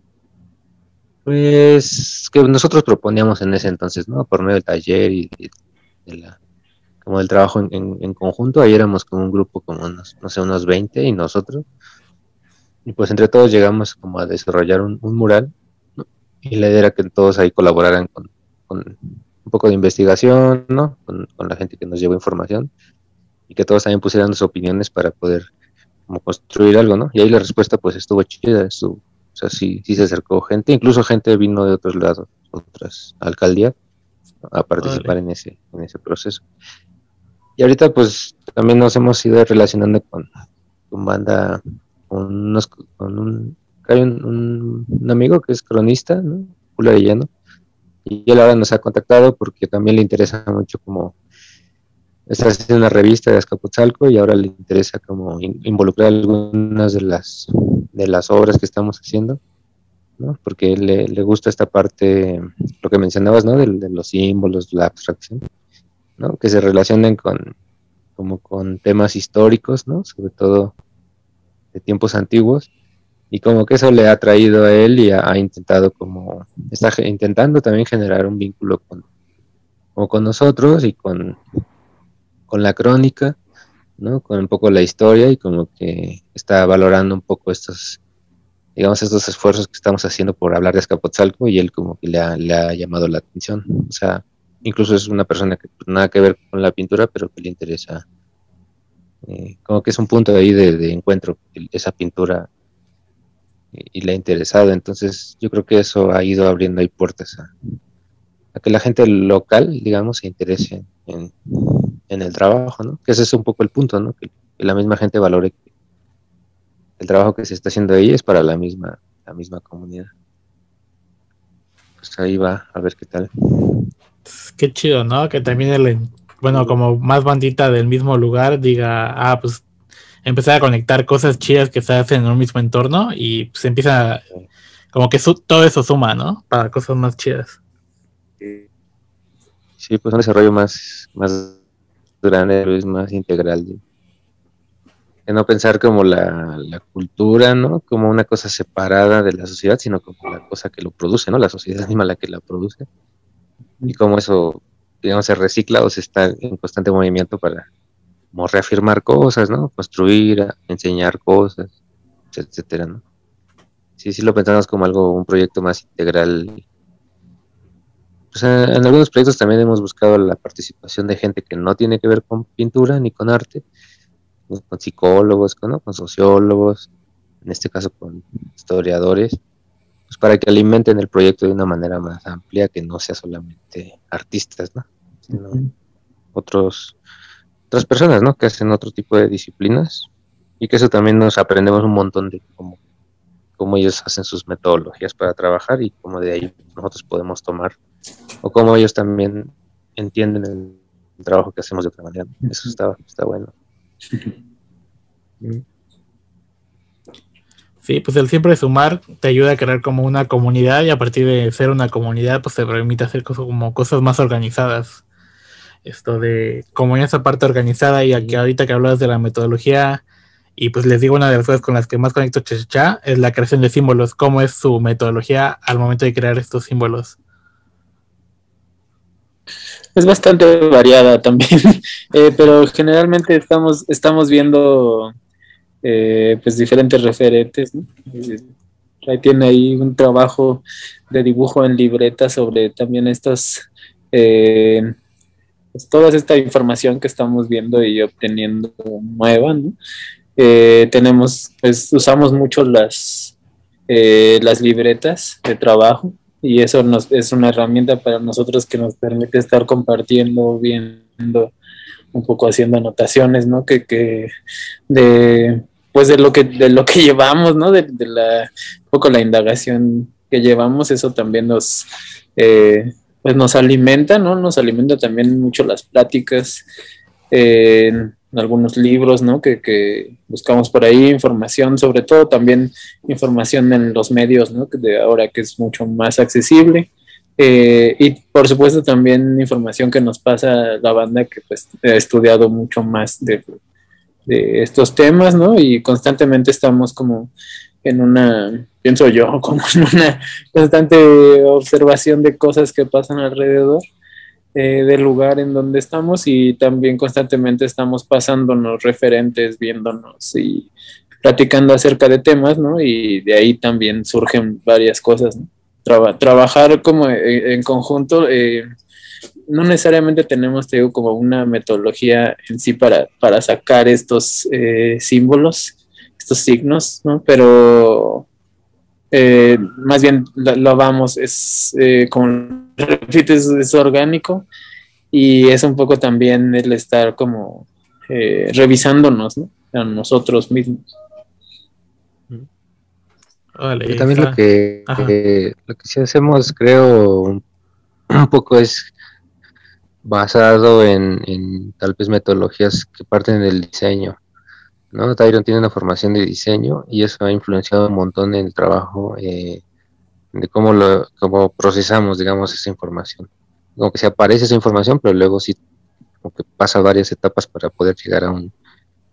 pues que nosotros proponíamos en ese entonces, ¿no? Por medio del taller y de la como el trabajo en, conjunto. Ahí éramos como un grupo como unos, no sé, unos 20 y nosotros. Y pues entre todos llegamos como a desarrollar un, mural. Y la idea era que todos ahí colaboraran con, un poco de investigación, ¿no? Con, la gente que nos llevó información. Y que todos también pusieran sus opiniones para poder como construir algo, ¿no? Y ahí la respuesta pues estuvo chida, estuvo, o sea, sí, sí se acercó gente, incluso gente vino de otros lados, otras alcaldías, a participar en ese, en ese proceso. Y ahorita pues también nos hemos ido relacionando con, con banda, con, unos, con un, hay un, amigo que es cronista, ¿no? Julio y él ahora nos ha contactado porque también le interesa mucho como está haciendo una revista de Azcapotzalco y ahora le interesa como involucrar algunas de las de las obras que estamos haciendo, ¿no? Porque le, le gusta esta parte, lo que mencionabas, ¿no? De, de los símbolos, la abstracción que se relacionen con, como con temas históricos, ¿no? sobre todo de tiempos antiguos, y como que eso le ha traído a él y ha, intentado como, está intentando también generar un vínculo con, con nosotros y con, con la crónica, ¿no? con un poco la historia y como que está valorando un poco estos, digamos, estos esfuerzos que estamos haciendo por hablar de Escapotzalco y él como que le ha, le ha llamado la atención. O sea, incluso es una persona que pues, nada que ver con la pintura, pero que le interesa, eh, como que es un punto ahí de, encuentro, esa pintura y, le ha interesado. Entonces yo creo que eso ha ido abriendo ahí puertas a, que la gente local, digamos, se interese en, el trabajo, ¿no? Que ese es un poco el punto, ¿no? Que, la misma gente valore el trabajo que se está haciendo ahí es para la misma, la misma comunidad. Pues ahí va, a ver qué tal. Qué chido, ¿no? Que también el, bueno, como más bandita del mismo lugar diga, ah, pues empezar a conectar cosas chidas que se hacen en un mismo entorno y se empieza, como que todo eso suma, ¿no? Para cosas más chidas. Sí, pues un desarrollo más, más grande, es más integral. De no pensar como la, la, cultura, ¿no? Como una cosa separada de la sociedad, sino como la cosa que lo produce, ¿no? La sociedad misma la que la produce. Y como eso, digamos, se recicla o se está en constante movimiento para como reafirmar cosas, ¿no? Construir, enseñar cosas, etcétera, ¿no? Sí, sí lo pensamos como algo, un proyecto más integral. Pues en algunos proyectos también hemos buscado la participación de gente que no tiene que ver con pintura ni con arte, con psicólogos, con, con sociólogos, en este caso con historiadores, pues para que alimenten el proyecto de una manera más amplia, que no sea solamente artistas, ¿no? Sino otros otras personas, ¿no? Que hacen otro tipo de disciplinas y que eso también nos aprendemos un montón de cómo, cómo ellos hacen sus metodologías para trabajar y cómo de ahí nosotros podemos tomar o cómo ellos también entienden el, trabajo que hacemos de otra manera. Eso está, está bueno. Sí, pues el siempre sumar te ayuda a crear como una comunidad y a partir de ser una comunidad pues te permite hacer cosas como cosas más organizadas esto de como en esa parte organizada y aquí ahorita que hablabas de la metodología y pues les digo una de las cosas con las que más conecto Checha es la creación de símbolos, cómo es su metodología al momento de crear estos símbolos. Es bastante variada también, eh, pero generalmente estamos, estamos viendo eh, pues diferentes referentes. Ahí tiene ahí un trabajo de dibujo en libreta sobre también estas eh, pues, toda esta información que estamos viendo y obteniendo nueva, ¿no? Eh, tenemos, pues usamos mucho las, eh, las libretas de trabajo y eso nos, es una herramienta para nosotros que nos permite estar compartiendo, viendo, un poco haciendo anotaciones, ¿no? Que, que de, pues de lo que, de lo que llevamos, ¿no? De, la, un poco la indagación que llevamos, eso también nos, eh, pues nos alimenta, ¿no? Nos alimenta también mucho las pláticas, en algunos libros, ¿no? Que, buscamos por ahí, información, sobre todo también información en los medios, ¿no? De ahora que es mucho más accesible. Eh, y por supuesto también información que nos pasa la banda que pues ha estudiado mucho más de, de estos temas, ¿no? Y constantemente estamos como en una, pienso yo, como en una constante observación de cosas que pasan alrededor eh, del lugar en donde estamos y también constantemente estamos pasándonos referentes, viéndonos y platicando acerca de temas, ¿no? Y de ahí también surgen varias cosas, ¿no? trabajar como en, conjunto, eh, no necesariamente tenemos, te como una metodología en sí para, para sacar estos eh, símbolos, estos signos, ¿no? Pero eh, más bien lo, vamos, es eh, como repites, es orgánico y es un poco también el estar como eh, revisándonos, ¿no? A nosotros mismos. también lo que, lo que sí hacemos, creo, un, poco es basado en, en, tal vez metodologías que parten del diseño. ¿No? Tyron tiene una formación de diseño y eso ha influenciado un montón en el trabajo eh, de cómo, lo, cómo procesamos, digamos, esa información. Como que se aparece esa información, pero luego sí como que pasa varias etapas para poder llegar a, un,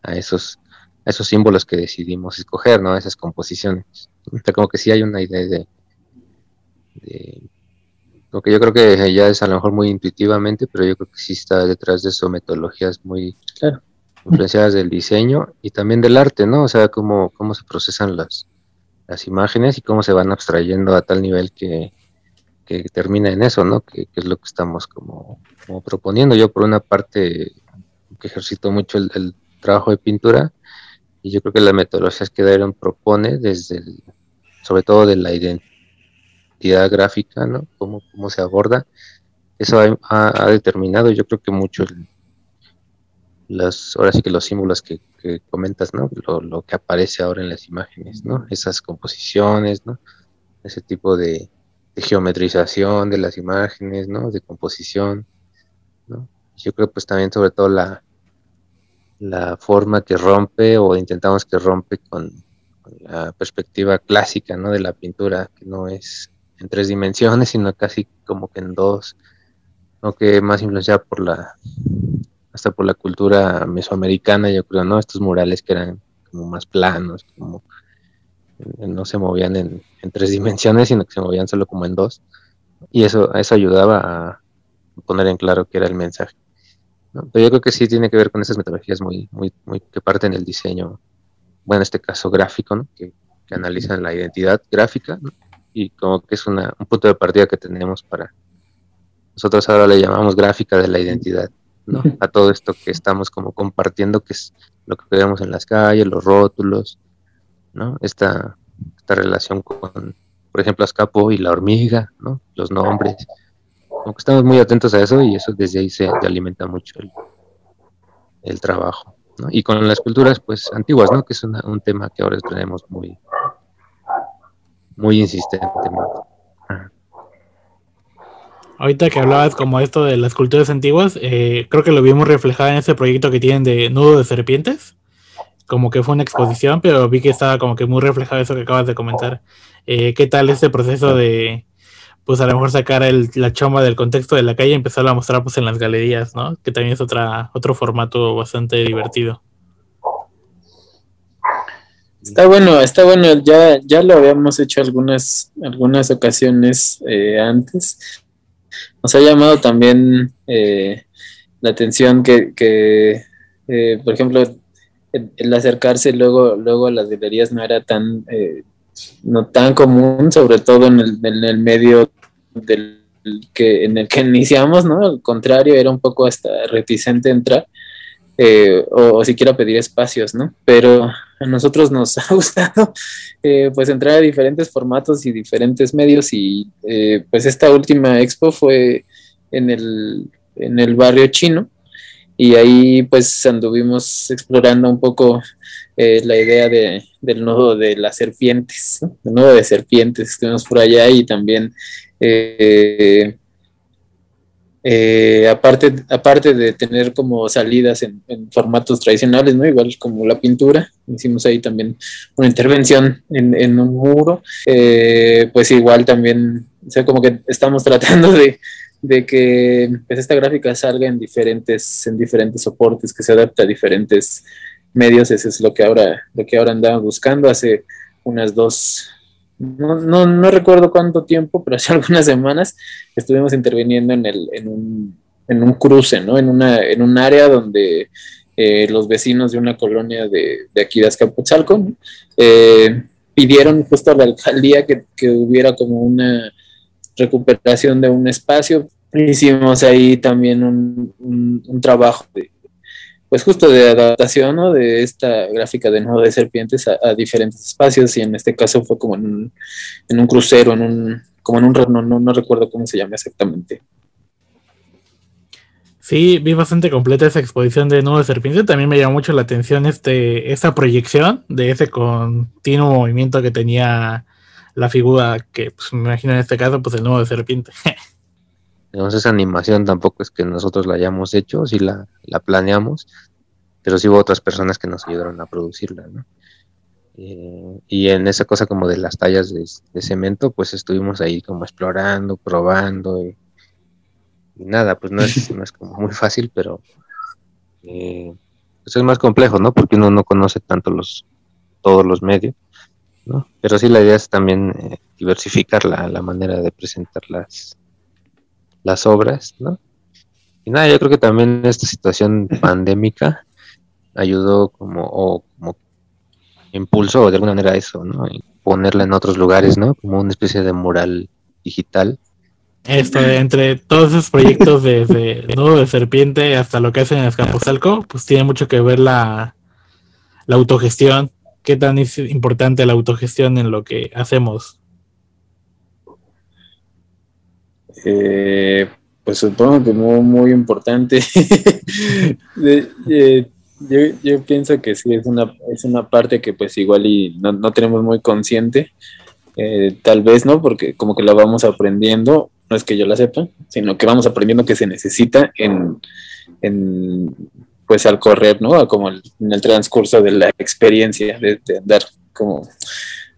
a, esos, símbolos que decidimos escoger, ¿no? Esas composiciones. como que sí hay una idea de, de lo que yo creo que ya es a lo mejor muy intuitivamente, pero yo creo que sí está detrás de eso metodologías muy, claro influenciadas del diseño y también del arte, ¿no? O sea, cómo, cómo se procesan las, las imágenes y cómo se van abstrayendo a tal nivel que, que termina en eso, ¿no? Que, es lo que estamos como, proponiendo. Yo por una parte que ejercito mucho el, trabajo de pintura y yo creo que la metodología que Dairon propone desde el, sobre todo de la identidad gráfica, ¿no? Cómo, cómo se aborda. Eso ha determinado yo creo que mucho el, los, ahora sí que los símbolos que, comentas, ¿no? Lo, que aparece ahora en las imágenes, ¿no? Esas composiciones, ¿no? Ese tipo de, de geometrización de las imágenes, ¿no? De composición, ¿no? Yo creo pues también sobre todo la, la forma que rompe o intentamos que rompe con, la perspectiva clásica, ¿no? De la pintura, que no es en tres dimensiones, sino casi como que en dos, aunque más influenciada por la, hasta por la cultura mesoamericana, yo creo, ¿no? Estos murales que eran como más planos, como no se movían en, tres dimensiones, sino que se movían solo como en dos. Y eso, eso ayudaba a poner en claro qué era el mensaje. Pero yo creo que sí tiene que ver con esas metodologías muy, muy, muy que parten del diseño, bueno, en este caso gráfico, que, analizan la identidad gráfica y como que es una, un punto de partida que tenemos para, nosotros ahora le llamamos gráfica de la identidad, ¿no? A todo esto que estamos como compartiendo, que es lo que vemos en las calles, los rótulos, ¿no? Esta, esta relación con, por ejemplo, Escapo y la hormiga, ¿no? Los nombres. Aunque estamos muy atentos a eso y eso desde ahí se, alimenta mucho el, trabajo. ¿no? Y con las culturas pues antiguas, ¿no? Que es un tema que ahora tenemos muy, muy insistentemente. Ahorita que hablabas como esto de las culturas antiguas, eh, creo que lo vimos reflejado en ese proyecto que tienen de Nudo de Serpientes como que fue una exposición, pero vi que estaba como que muy reflejado eso que acabas de comentar. Eh, ¿Qué tal este proceso de, pues a lo mejor sacar el, la choma del contexto de la calle y empezarlo a mostrar pues en las galerías, ¿no? Que también es otra, otro formato bastante divertido. Está bueno, está bueno, ya, ya lo habíamos hecho algunas, algunas ocasiones eh, antes. Nos ha llamado también eh, la atención que, que por ejemplo, el, acercarse luego, luego a las galerías no era tan, eh, no tan común, sobre todo en el, en el medio del que, en el que iniciamos, ¿no? Al contrario, era un poco hasta reticente entrar. Eh, o, siquiera pedir espacios, ¿no? Pero a nosotros nos ha gustado eh, pues entrar a diferentes formatos y diferentes medios y pues esta última expo fue en el, en el barrio chino y ahí pues anduvimos explorando un poco eh, la idea de, del nudo de las serpientes, el nudo de serpientes, estuvimos por allá y también eh, eh, aparte, aparte de tener como salidas en, formatos tradicionales, ¿no? Igual como la pintura, hicimos ahí también una intervención en, un muro, pues igual también, o sea, como que estamos tratando de, de que pues, esta gráfica salga en diferentes, en diferentes soportes, que se adapte a diferentes medios, eso es lo que ahora, lo que ahora andamos buscando. Hace unas dos, no, no, no recuerdo cuánto tiempo, pero hace algunas semanas estuvimos interviniendo en, el, en, un, en un cruce, ¿no? En, una, en un área donde eh, los vecinos de una colonia de, de aquí de Azcapotzalco eh, pidieron justo a la alcaldía que, que hubiera como una recuperación de un espacio. Hicimos ahí también un, un, trabajo de, pues justo de adaptación ¿no? de esta gráfica de nudo de serpientes a, diferentes espacios y en este caso fue como en un, en un crucero, en un, como en un no, no, no recuerdo cómo se llama exactamente. Sí, vi bastante completa esa exposición de Nudo de Serpiente. También me llamó mucho la atención este, esta proyección de ese continuo movimiento que tenía la figura que pues, me imagino en este caso, pues el nuevo de serpiente. Entonces, esa animación tampoco es que nosotros la hayamos hecho, sí la, planeamos, pero sí hubo otras personas que nos ayudaron a producirla, ¿no? Eh, y en esa cosa como de las tallas de, cemento, pues estuvimos ahí como explorando, probando, y, nada, pues no es, no es como muy fácil, pero eh, pues es más complejo, ¿no? Porque uno no conoce tanto los todos los medios pero sí la idea es también eh, diversificar la, manera de presentar las, las obras, ¿no? Y nada, yo creo que también esta situación pandémica ayudó como, o como impulsó de alguna manera eso, ¿no? ponerla en otros lugares, ¿no? Como una especie de mural digital. Esto, entre todos esos proyectos desde de Nudo de Serpiente hasta lo que hacen en Escapuzalco, pues tiene mucho que ver la, la autogestión ¿Qué tan es importante la autogestión en lo que hacemos? Eh, pues supongo que muy, muy importante. Eh, yo, pienso que sí, es una, es una parte que pues igual y no, tenemos muy consciente, eh, tal vez, ¿no? Porque como que la vamos aprendiendo, no es que yo la sepa, sino que vamos aprendiendo que se necesita en, en pues al correr, ¿no? Como en el transcurso de la experiencia, de, andar como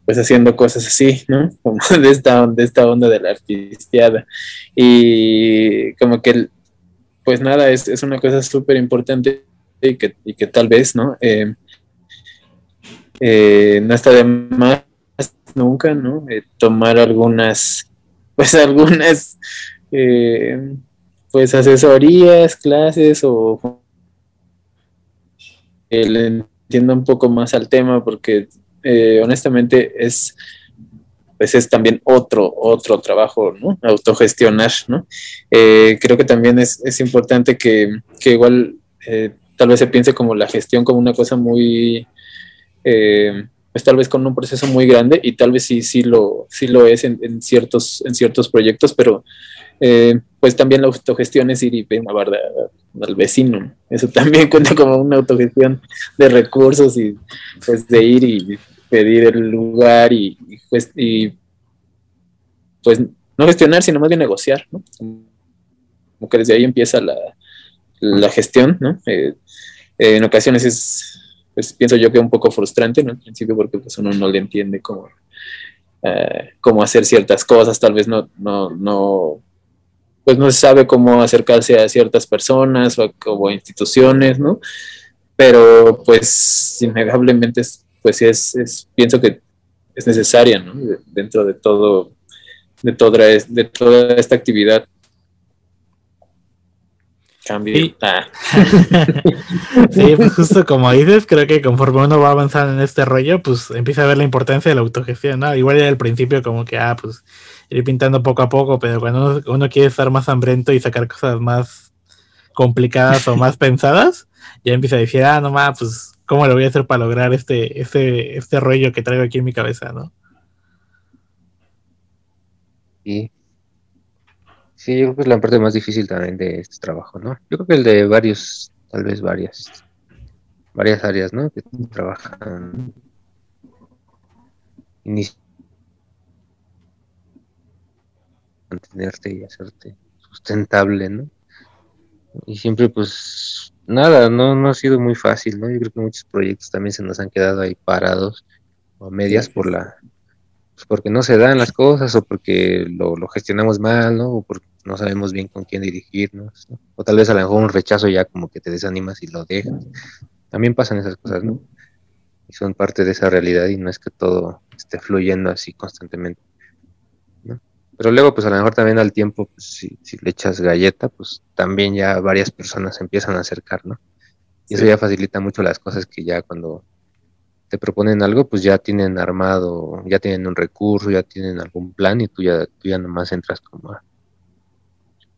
pues haciendo cosas así, ¿no? Como de esta, onda de la artisteada. Y como que, pues nada, es, es una cosa súper importante y que, y que, tal vez, ¿no? Eh, eh, no está de más nunca, ¿no? Eh, tomar algunas, pues algunas, pues asesorías, clases o le entienda un poco más al tema porque honestamente es pues es también otro, otro trabajo, ¿no? Autogestionar, ¿no? creo que también es, es importante que, que igual tal vez se piense como la gestión como una cosa muy, eh, pues tal vez con un proceso muy grande y tal vez sí, sí lo, sí lo es en, ciertos, en ciertos proyectos, pero eh, pues también la autogestión es ir y pedir al vecino. Eso también cuenta como una autogestión de recursos y pues de ir y pedir el lugar y, pues, y pues no gestionar, sino más bien negociar, ¿no? Como que desde ahí empieza la, la gestión, ¿no? Eh, eh, en ocasiones es, pues pienso yo que un poco frustrante, ¿no? Al principio porque pues uno no le entiende cómo, eh, cómo hacer ciertas cosas, tal vez no, no, no, pues no se sabe cómo acercarse a ciertas personas o, a, instituciones, ¿no? Pero pues innegablemente, pues sí es, es, pienso que es necesaria, ¿no? Dentro de todo, de toda, de toda esta actividad Cambio. Sí. Ah. sí, pues justo como dices, creo que conforme uno va avanzando en este rollo, pues empieza a ver la importancia de la autogestión, ¿no? Igual ya al principio como que, ah, pues ir pintando poco a poco, pero cuando uno, quiere estar más hambriento y sacar cosas más complicadas o más pensadas, ya empieza a decir, ah, no más, pues, ¿cómo lo voy a hacer para lograr este, este, este rollo que traigo aquí en mi cabeza, ¿no? Sí, Sí, yo creo que es la parte más difícil también de este trabajo, ¿no? Yo creo que el de varios, tal vez varias, varias áreas, ¿no? Que trabajan mantenerte y hacerte sustentable, ¿no? Y siempre, pues, nada, no, no ha sido muy fácil, ¿no? Yo creo que muchos proyectos también se nos han quedado ahí parados o a medias por la, pues porque no se dan las cosas o porque lo, lo gestionamos mal, ¿no? O porque no sabemos bien con quién dirigirnos, o tal vez a lo mejor un rechazo ya como que te desanimas y lo dejas. También pasan esas cosas, ¿no? Y son parte de esa realidad y no es que todo esté fluyendo así constantemente. Pero luego, pues a lo mejor también al tiempo, pues, si, le echas galleta, pues también ya varias personas se empiezan a acercar, ¿no? Y eso ya facilita mucho las cosas que ya cuando te proponen algo, pues ya tienen armado, ya tienen un recurso, ya tienen algún plan y tú ya, tú ya nomás entras como a,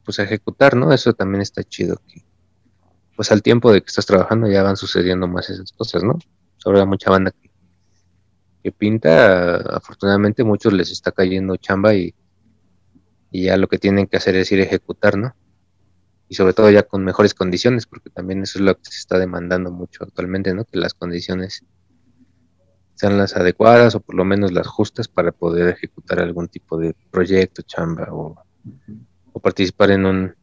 pues ejecutar, ¿no? Eso también está chido que pues al tiempo de que estás trabajando ya van sucediendo más esas cosas, ¿no? Sobre mucha banda que, que pinta, afortunadamente muchos les está cayendo chamba y, y ya lo que tienen que hacer es ir a ejecutar, ¿no? Y sobre todo ya con mejores condiciones, porque también eso es lo que se está demandando mucho actualmente, ¿no? Que las condiciones sean las adecuadas o por lo menos las justas para poder ejecutar algún tipo de proyecto, chamba o, o participar en un,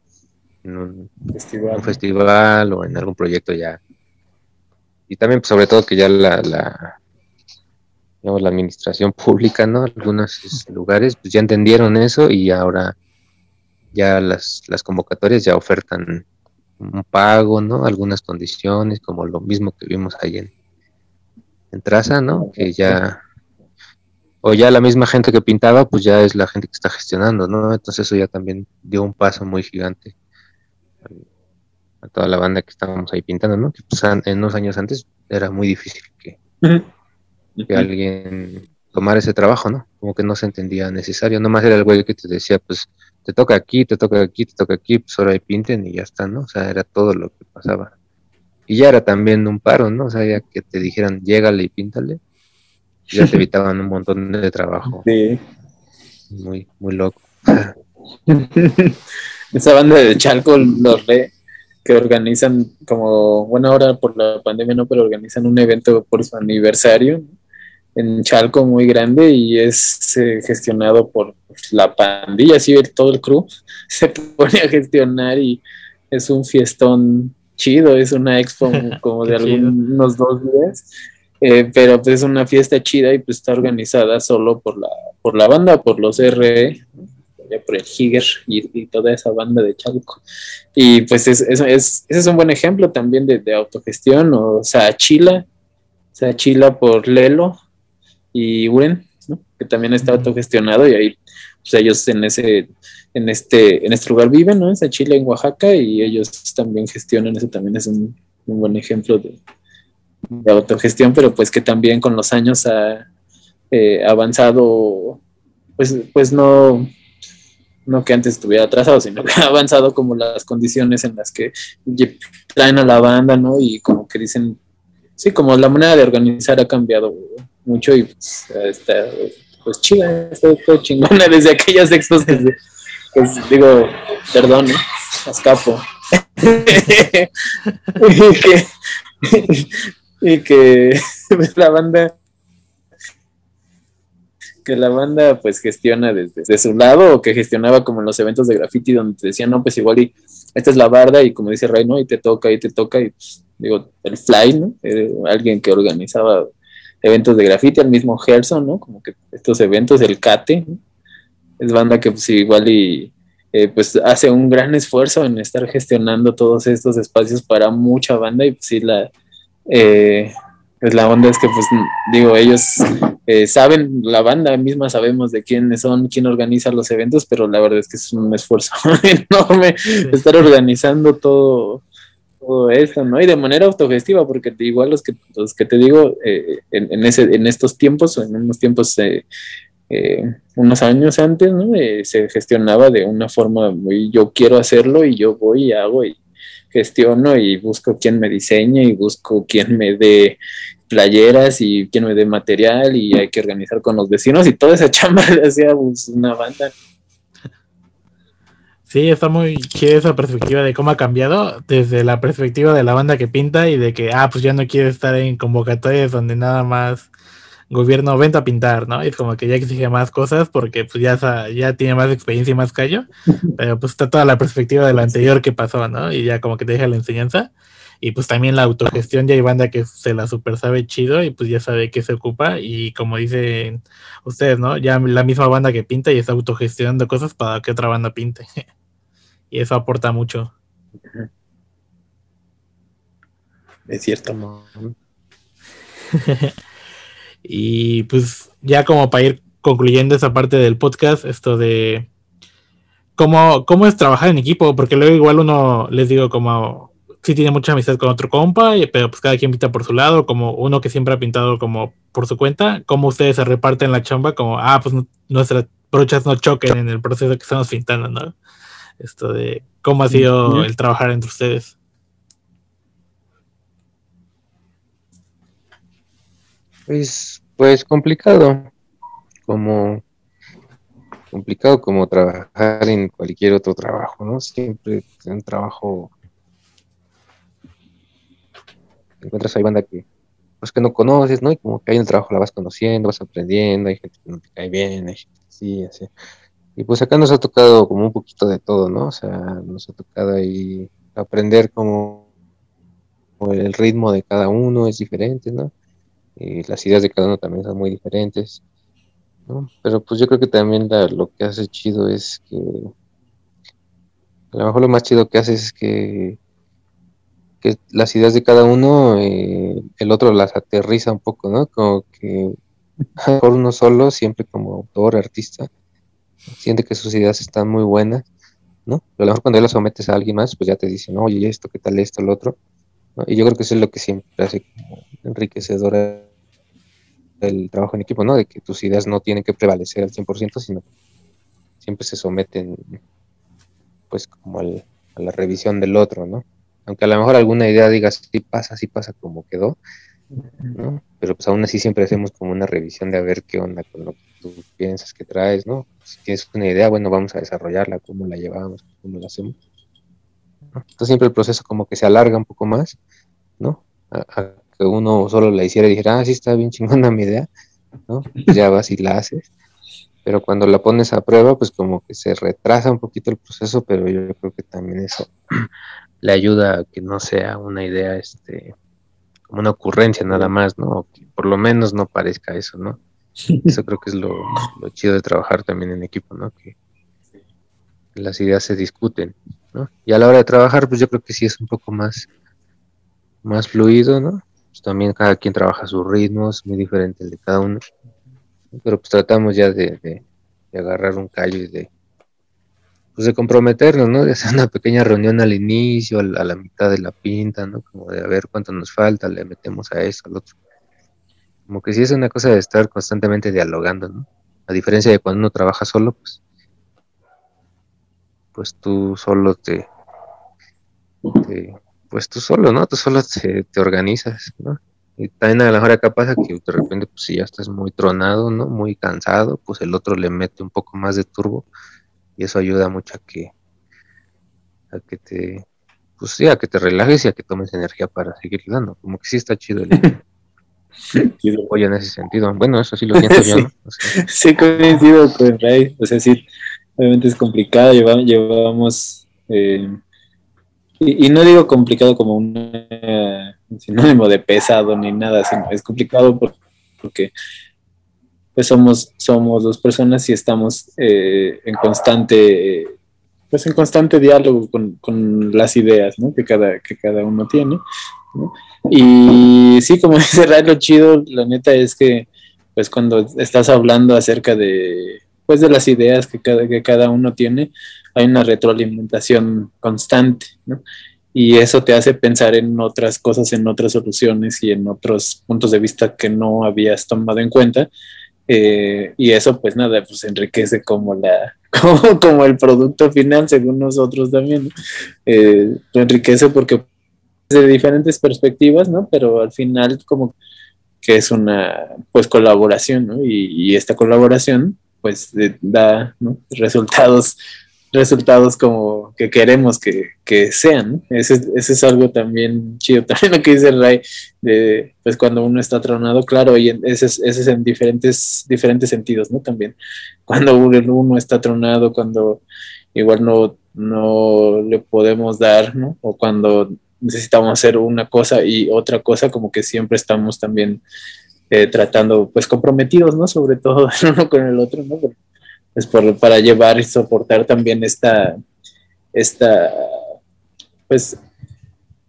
festival. o en algún proyecto ya. Y también, pues, sobre todo, que ya la, la, la administración pública, ¿no? Algunos lugares, pues ya entendieron eso y ahora ya las, las convocatorias ya ofertan un pago, ¿no? Algunas condiciones, como lo mismo que vimos ahí en, en Traza, ¿no? Que ya o ya la misma gente que pintaba, pues ya es la gente que está gestionando, ¿no? Entonces eso ya también dio un paso muy gigante a toda la banda que estábamos ahí pintando, ¿no? Que pues, en unos años antes era muy difícil que, que alguien tomara ese trabajo, ¿no? Como que no se entendía necesario, nomás era el güey que te decía, pues te toca aquí, te toca aquí, te toca aquí, pues ahora ahí pinten y ya está, ¿no? O sea, era todo lo que pasaba. Y ya era también un paro, ¿no? O sea, ya que te dijeran, llégale y píntale, ya te evitaban un montón de trabajo. Sí. Muy, muy loco. Esa banda de Chalco, los re, que organizan como, bueno, ahora por la pandemia no, pero organizan un evento por su aniversario. En Chalco muy grande y es eh, gestionado por la pandilla, así todo el crew se pone a gestionar y es un fiestón chido, es una expo como de algunos dos días, eh, pero pues es una fiesta chida y pues está organizada solo por la, por la banda, por los RE, por el Higer y, toda esa banda de Chalco. Y pues es, es, ese es un buen ejemplo también de, de autogestión, o sea, Chila, Chila por Lelo, y Uren, que también está autogestionado y ahí pues ellos en ese en este en este lugar viven, ¿no? Es Chile en Oaxaca y ellos también gestionan, eso también es un, buen ejemplo de, autogestión, pero pues que también con los años ha eh, avanzado, pues, pues no, no que antes estuviera atrasado, sino que ha avanzado como las condiciones en las que traen a la banda, ¿no? Y como que dicen, sí, como la manera de organizar ha cambiado mucho y pues, está, pues chida, está todo chingona desde aquellos textos que, pues, digo, perdón, ¿eh? escapo. y que, y que la banda que la banda pues gestiona desde, su lado o que gestionaba como en los eventos de graffiti donde te decían, no, pues igual y esta es la barda y como dice Ray, ¿no? Y te toca y te toca y pues, digo, el Fly, ¿no? alguien que organizaba eventos de graffiti, el mismo Gerson, ¿no? Como que estos eventos, el Cate, es banda que pues igual y eh, pues hace un gran esfuerzo en estar gestionando todos estos espacios para mucha banda y pues sí la eh, pues la onda es que pues digo ellos eh, saben la banda misma sabemos de quiénes son quién organiza los eventos pero la verdad es que es un esfuerzo enorme estar organizando todo todo esto, ¿no? Y de manera autogestiva, porque igual los que, los que te digo, eh, en, ese, en estos tiempos, en unos tiempos, eh, eh, unos años antes, ¿no? se gestionaba de una forma muy, yo quiero hacerlo y yo voy y hago y gestiono y busco quien me diseñe y busco quien me dé playeras y quien me dé material y hay que organizar con los vecinos y toda esa chamba le hacía pues, una banda. Sí, está muy chida esa perspectiva de cómo ha cambiado desde la perspectiva de la banda que pinta y de que, ah, pues ya no quiere estar en convocatorias donde nada más gobierno venta a pintar, ¿no? Y es como que ya exige más cosas porque pues ya, ya tiene más experiencia y más callo, pero pues está toda la perspectiva de lo anterior que pasó, ¿no? Y ya como que te deja la enseñanza. Y pues también la autogestión, ya hay banda que se la super sabe chido y pues ya sabe qué se ocupa. Y como dicen ustedes, ¿no? Ya la misma banda que pinta y está autogestionando cosas para que otra banda pinte. y eso aporta mucho. Es cierto. y pues ya como para ir concluyendo esa parte del podcast, esto de cómo, cómo es trabajar en equipo, porque luego igual uno les digo como sí tiene mucha amistad con otro compa, pero pues cada quien pinta por su lado, como uno que siempre ha pintado como por su cuenta, cómo ustedes se reparten la chamba, como, ah, pues nuestras brochas no choquen en el proceso que estamos pintando, ¿no? Esto de cómo ha sido el trabajar entre ustedes. Pues, pues complicado, como complicado como trabajar en cualquier otro trabajo, ¿no? Siempre un trabajo encuentras hay banda que pues que no conoces, ¿no? Y como que hay en el trabajo la vas conociendo, vas aprendiendo, hay gente que no te cae bien, hay gente que sí, así. Y pues acá nos ha tocado como un poquito de todo, ¿no? O sea, nos ha tocado ahí aprender como, el ritmo de cada uno es diferente, ¿no? Y las ideas de cada uno también son muy diferentes, ¿no? Pero pues yo creo que también lo que hace chido es que a lo mejor lo más chido que hace es que, que las ideas de cada uno, eh, el otro las aterriza un poco, ¿no? Como que por uno solo, siempre como autor, artista, siente que sus ideas están muy buenas, ¿no? A lo mejor cuando él las sometes a alguien más, pues ya te dicen, oye, esto, qué tal esto, lo otro. Y yo creo que eso es lo que siempre hace como enriquecedor el trabajo en equipo, ¿no? De que tus ideas no tienen que prevalecer al 100%, sino siempre se someten, pues, como a la revisión del otro, ¿no? Aunque a lo mejor alguna idea diga, sí pasa, sí pasa como quedó, ¿no? Pero pues aún así siempre hacemos como una revisión de a ver qué onda con lo que tú piensas que traes, ¿no? Si tienes una idea, bueno, vamos a desarrollarla, cómo la llevamos, cómo la hacemos. Entonces siempre el proceso como que se alarga un poco más, ¿no? A, que uno solo la hiciera y dijera, ah, sí está bien chingona mi idea, ¿no? Ya vas y la haces. Pero cuando la pones a prueba, pues como que se retrasa un poquito el proceso, pero yo creo que también eso le ayuda a que no sea una idea, este, como una ocurrencia nada más, ¿no? Por lo menos no parezca eso, ¿no? Eso creo que es lo, lo chido de trabajar también en equipo, ¿no? Que las ideas se discuten, ¿no? Y a la hora de trabajar, pues yo creo que sí es un poco más, más fluido, ¿no? Pues también cada quien trabaja a sus ritmos, muy diferente el de cada uno. Pero pues tratamos ya de, de, de agarrar un callo y de, pues de comprometernos, ¿no? De hacer una pequeña reunión al inicio, a la, mitad de la pinta, ¿no? Como de a ver cuánto nos falta, le metemos a eso, al otro. Como que sí es una cosa de estar constantemente dialogando, ¿no? A diferencia de cuando uno trabaja solo, pues, pues tú solo te, te pues tú solo, ¿no? Tú solo te, te organizas, ¿no? Y también a lo mejor acá pasa que de repente, pues si ya estás muy tronado, ¿no? Muy cansado, pues el otro le mete un poco más de turbo y eso ayuda mucho a que, a que te, pues sí, a que te relajes y a que tomes energía para seguir dando. Como que sí está chido el, el apoyo en ese sentido. Bueno, eso sí lo siento yo, ¿no? O sea, Sí, coincido con Ray. O sea, sí, obviamente es complicado. Llevamos, llevamos eh, y, y no digo complicado como un eh, sinónimo de pesado ni nada, sino es complicado por- porque pues somos, somos dos personas y estamos eh, en constante, pues en constante diálogo con, con las ideas ¿no? que, cada, que cada uno tiene. Y sí, como dice Ray, lo chido, la neta es que pues cuando estás hablando acerca de pues de las ideas que cada, que cada uno tiene, hay una retroalimentación constante, ¿no? Y eso te hace pensar en otras cosas, en otras soluciones y en otros puntos de vista que no habías tomado en cuenta. Eh, y eso, pues nada, pues enriquece como la, como, el producto final, según nosotros también. Eh, lo enriquece porque de diferentes perspectivas, ¿no? Pero al final como que es una pues colaboración, ¿no? Y, esta colaboración pues de- da resultados resultados como que queremos que, que sean. Ese, es- ese es algo también chido. También lo que dice Ray, de, pues cuando uno está tronado, claro, y ese es, ese es en diferentes, diferentes sentidos, ¿no? También. Cuando uno, está tronado, cuando igual no, no le podemos dar, ¿no? O cuando necesitamos hacer una cosa y otra cosa, como que siempre estamos también eh, tratando, pues comprometidos, ¿no? Sobre todo el uno con el otro, ¿no? Por- pues por, para llevar y soportar también esta, esta, pues,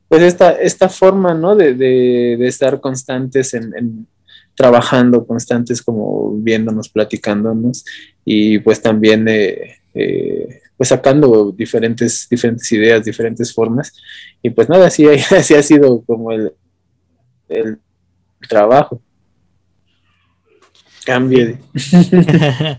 pues esta, esta forma, ¿no? De, de, de estar constantes en, trabajando, constantes como viéndonos, platicándonos y pues también eh, eh, pues sacando diferentes, diferentes ideas, diferentes formas y pues nada, así, así ha sido como el, el trabajo. Cambie.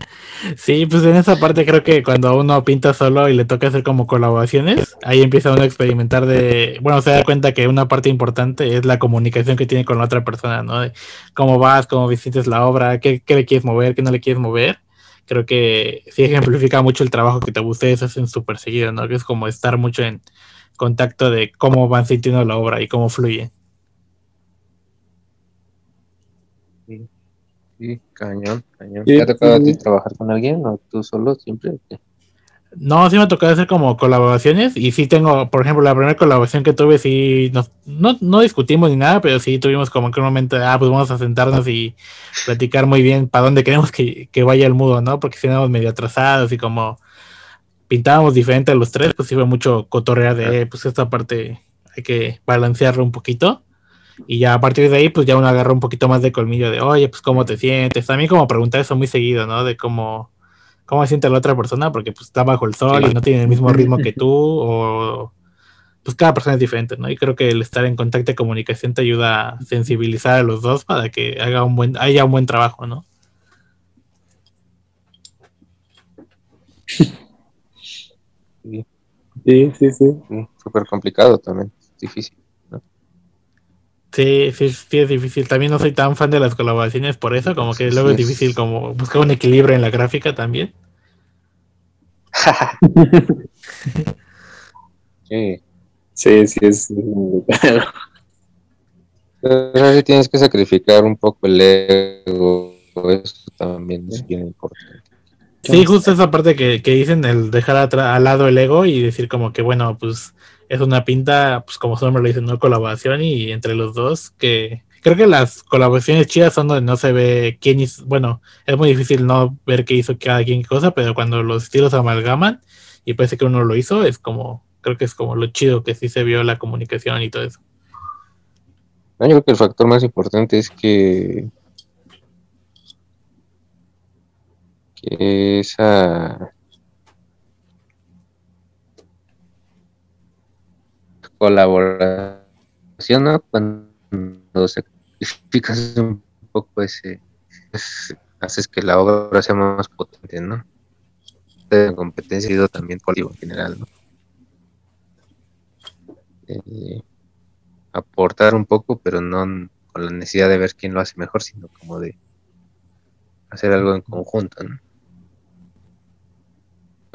sí, pues en esa parte creo que cuando uno pinta solo y le toca hacer como colaboraciones, ahí empieza uno a experimentar de, bueno, se da cuenta que una parte importante es la comunicación que tiene con la otra persona, ¿no? De cómo vas, cómo visites la obra, qué, qué le quieres mover, qué no le quieres mover. Creo que sí ejemplifica mucho el trabajo que te ustedes hacen súper seguido, ¿no? Que es como estar mucho en contacto de cómo van sintiendo la obra y cómo fluye. Sí, cañón, cañón. Sí, ¿Te ha tocado a ti trabajar con alguien o tú solo siempre? No, sí me ha tocado hacer como colaboraciones y sí tengo, por ejemplo, la primera colaboración que tuve, sí, nos, no, no discutimos ni nada, pero sí tuvimos como que un momento de, ah, pues vamos a sentarnos y platicar muy bien para dónde queremos que, que vaya el mudo, ¿no? Porque si éramos medio atrasados y como pintábamos diferente a los tres, pues sí fue mucho cotorrear de, pues esta parte hay que balancearlo un poquito. Y ya a partir de ahí, pues ya uno agarra un poquito más de colmillo de, oye, pues cómo te sientes. También como preguntar eso muy seguido, ¿no? De cómo, cómo se siente la otra persona, porque pues está bajo el sol Sí. y no tiene el mismo ritmo que tú, o pues cada persona es diferente, ¿no? Y creo que el estar en contacto y comunicación te ayuda a sensibilizar a los dos para que haga un buen, haya un buen trabajo, ¿no? Sí, Sí, sí, sí. sí, súper complicado también, difícil. Sí, sí, sí es difícil. También no soy tan fan de las colaboraciones por eso, como que luego es Sí. difícil como buscar un equilibrio en la gráfica también. Sí, Sí, sí, es pero tienes que sacrificar un poco el ego eso también es bien importante. Sí, justo esa parte que, que dicen, el dejar al lado el ego y decir como que, bueno, pues es una pinta, pues como su nombre lo dice, no colaboración y entre los dos, que creo que las colaboraciones chidas son donde no se ve quién hizo, bueno, es muy difícil no ver qué hizo cada quien qué cosa, pero cuando los estilos amalgaman y parece que uno lo hizo, es como, creo que es como lo chido que sí se vio la comunicación y todo eso. yo creo que el factor más importante es que esa colaboración, ¿no? Cuando sacrificas un poco ese, pues, haces que la obra sea más potente, ¿no? De competencia y también colectivo en general, ¿no? Eh, aportar un poco, pero no con la necesidad de ver quién lo hace mejor, sino como de hacer algo en conjunto, ¿no?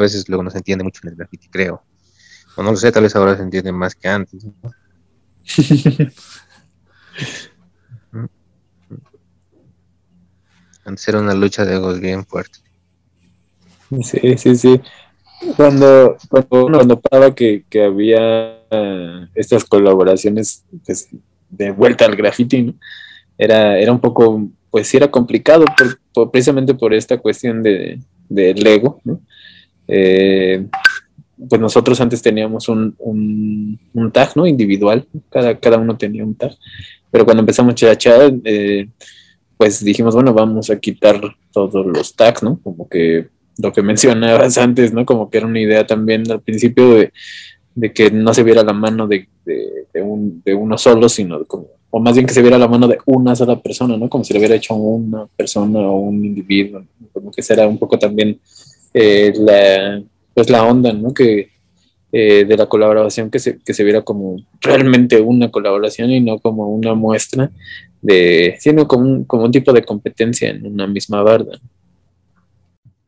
a veces luego no se entiende mucho en el graffiti, creo. O no lo sé, tal vez ahora se entiende más que antes. antes era una lucha de egos bien fuerte. Sí, sí, sí. Cuando, cuando, pasaba que, había eh, estas colaboraciones pues, de vuelta al graffiti, era, era un poco, pues sí era complicado, precisamente por esta cuestión de, del ego, ¿no? Eh, pues nosotros antes teníamos un, un, tag, ¿no? Individual, cada, cada uno tenía un tag, pero cuando empezamos Chachá, eh, pues dijimos, bueno, vamos a quitar todos los tags, ¿no? Como que lo que mencionabas antes, ¿no? Como que era una idea también al principio de, que no se viera la mano de, un, de uno solo, sino como, o más bien que se viera la mano de una sola persona, ¿no? Como si lo hubiera hecho una persona o un individuo, como que será un poco también eh, la, pues la onda, ¿no? Que, eh, de la colaboración que se, que se viera como realmente una colaboración y no como una muestra de, sino como un, como un tipo de competencia en una misma barda.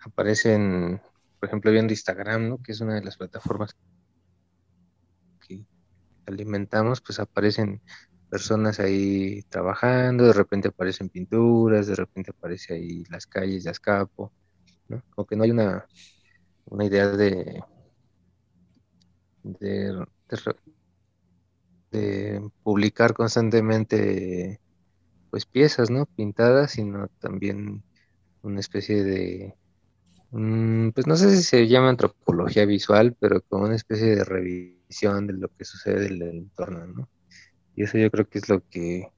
Aparecen, por ejemplo, viendo Instagram, ¿no? Que es una de las plataformas que alimentamos, pues aparecen personas ahí trabajando, de repente aparecen pinturas, de repente aparece ahí las calles de Azcapo, aunque ¿no? hay una, una idea de, de, publicar constantemente pues piezas, ¿no? Pintadas, sino también una especie de, mm, pues no sé si se llama antropología visual, pero como una especie de revisión de lo que sucede en el entorno, ¿no? Y eso yo creo que es lo que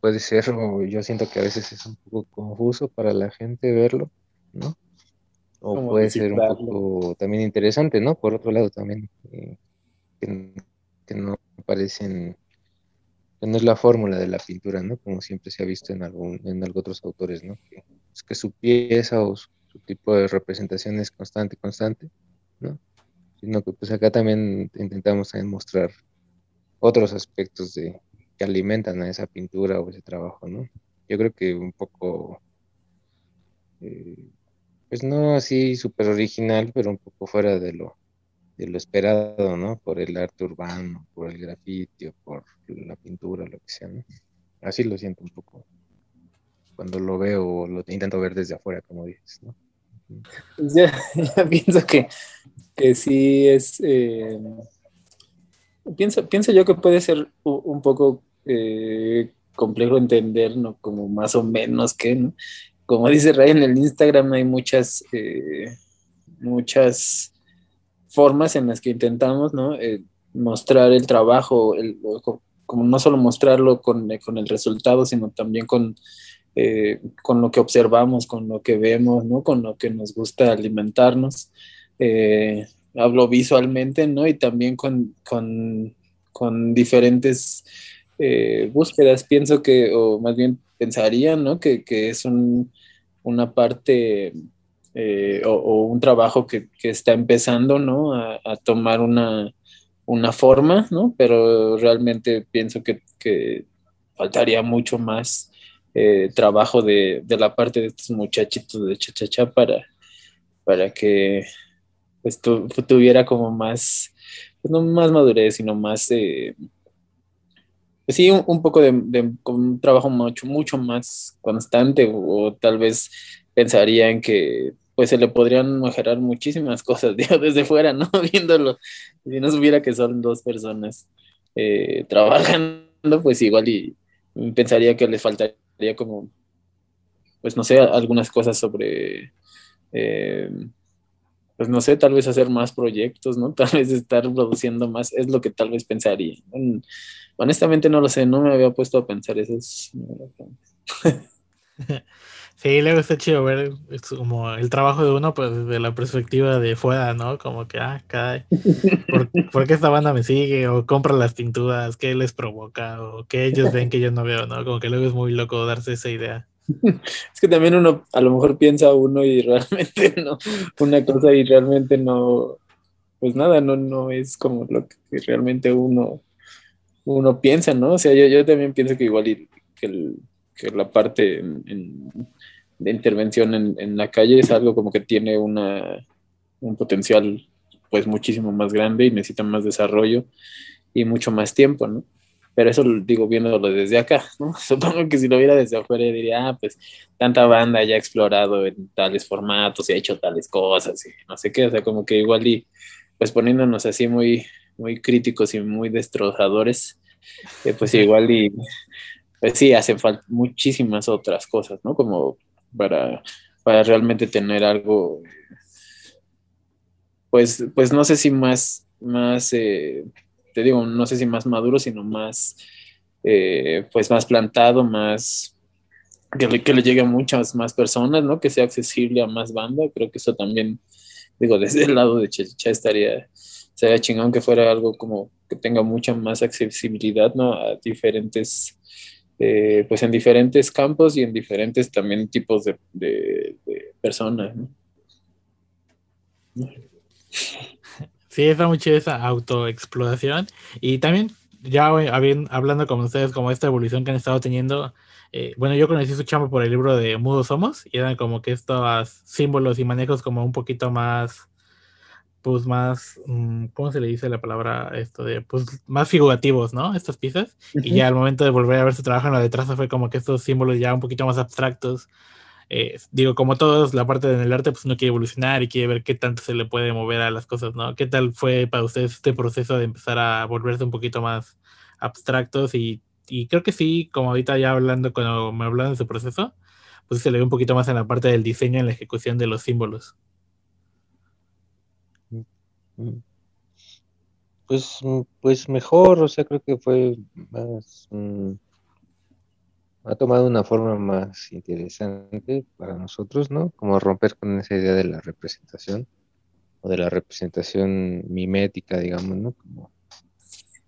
puede ser, o yo siento que a veces es un poco confuso para la gente verlo, ¿no? O puede ser un poco también interesante, ¿no? Por otro lado también, eh, que, no parecen, que no es la fórmula de la pintura, ¿no? Como siempre se ha visto en algún, en otros autores, ¿no? Que, es que su pieza o su, tipo de representación es constante, constante, ¿no? Sino que pues acá también intentamos también mostrar otros aspectos de que alimentan a esa pintura o ese trabajo, ¿no? Yo creo que un poco eh, pues no así súper original, pero un poco fuera de lo, de lo esperado, ¿no? Por el arte urbano, por el grafiti, por la pintura, lo que sea, ¿no? Así lo siento un poco cuando lo veo, lo intento ver desde afuera, como dices, ¿no? Pues ya, pienso que, que sí es... Eh, pienso, pienso yo que puede ser un poco eh, complejo entender, ¿no? Como más o menos que, ¿no? Como dice Ray en el Instagram, hay muchas, eh, muchas formas en las que intentamos ¿no? Eh, mostrar el trabajo, como no solo mostrarlo con, el resultado, sino también con, eh, con lo que observamos, con lo que vemos, ¿no? con lo que nos gusta alimentarnos. hablo visualmente, ¿no? Y también con, con diferentes búsquedas. Pienso que, o más bien pensarían, ¿no? Que, es una parte eh, o, un trabajo que, está empezando, ¿no? A, tomar una, forma, ¿no? Pero realmente pienso que, faltaría mucho más eh, trabajo de, la parte de estos muchachitos de Chachachá para, para que pues, tuviera como más, pues, no más madurez, sino más... Eh, sí, un, poco de, un trabajo mucho, mucho más constante o, tal vez pensaría en que pues se le podrían mejorar muchísimas cosas digo, desde fuera, ¿no? Viéndolo, si no supiera que son dos personas eh, trabajando, pues igual y pensaría que les faltaría como, pues no sé, algunas cosas sobre... Eh, pues no sé, tal vez hacer más proyectos, ¿no? Tal vez estar produciendo más, es lo que tal vez pensaría. Honestamente no lo sé, no me había puesto a pensar eso. Sí, luego está chido ver es como el trabajo de uno, pues desde la perspectiva de fuera, ¿no? Como que, ah, cae, ¿por, ¿por, qué esta banda me sigue? O compra las pinturas, ¿qué les provoca? O que ellos ven que yo no veo, ¿no? Como que luego es muy loco darse esa idea. Es que también uno a lo mejor piensa uno y realmente no, una cosa y realmente no, pues nada, no, no es como lo que realmente uno, uno piensa, ¿no? O sea, yo, yo también pienso que igual que, el, que, la parte en, de intervención en, en, la calle es algo como que tiene una, un potencial pues muchísimo más grande y necesita más desarrollo y mucho más tiempo, ¿no? pero eso lo digo viéndolo desde acá, ¿no? Supongo que si lo viera desde afuera diría, ah, pues tanta banda ya ha explorado en tales formatos y ha hecho tales cosas y no sé qué, o sea, como que igual y pues poniéndonos así muy, muy críticos y muy destrozadores, eh, pues igual y pues sí, hacen falta muchísimas otras cosas, ¿no? Como para, para realmente tener algo, pues, pues no sé si más, más, eh, te digo, no sé si más maduro, sino más, eh, pues más plantado, más, que le, que le llegue a muchas más personas, ¿no? Que sea accesible a más banda. Creo que eso también, digo, desde el lado de Checha estaría, sería chingón que fuera algo como que tenga mucha más accesibilidad, ¿no? A diferentes, eh, pues en diferentes campos y en diferentes también tipos de, de, de personas, ¿no? Sí, está muy esa autoexploración. Y también, ya hablando con ustedes, como esta evolución que han estado teniendo, eh, bueno, yo conocí su chamba por el libro de Mudos Somos, y eran como que estos símbolos y manejos como un poquito más, pues más, mm, ¿cómo se le dice la palabra esto de, pues más figurativos, ¿no? Estas piezas. Uh -huh. Y ya al momento de volver a ver su trabajo en la de traza fue como que estos símbolos ya un poquito más abstractos, eh, digo, como todos, la parte del arte, pues uno quiere evolucionar y quiere ver qué tanto se le puede mover a las cosas, ¿no? ¿Qué tal fue para ustedes este proceso de empezar a volverse un poquito más abstractos? Y, y creo que sí, como ahorita ya hablando, cuando me hablan de su proceso, pues se le ve un poquito más en la parte del diseño, en la ejecución de los símbolos. Pues, pues mejor, o sea, creo que fue más... Mmm ha tomado una forma más interesante para nosotros, ¿no? Como romper con esa idea de la representación o de la representación mimética, digamos, ¿no? Como,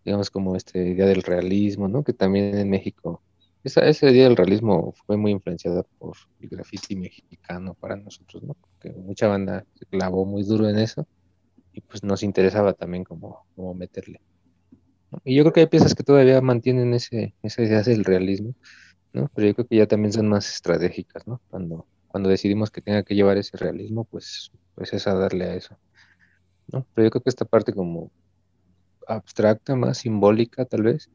digamos, como esta idea del realismo, ¿no? Que también en México, esa, idea del realismo fue muy influenciada por el graffiti mexicano para nosotros, ¿no? Porque mucha banda se clavó muy duro en eso y pues nos interesaba también como, como meterle. Y yo creo que hay piezas que todavía mantienen ese, esa idea del realismo, ¿no? Pero yo creo que ya también son más estratégicas, ¿no? Cuando, cuando decidimos que tenga que llevar ese realismo, pues, pues es a darle a eso, ¿no? Pero yo creo que esta parte como abstracta, más simbólica tal vez,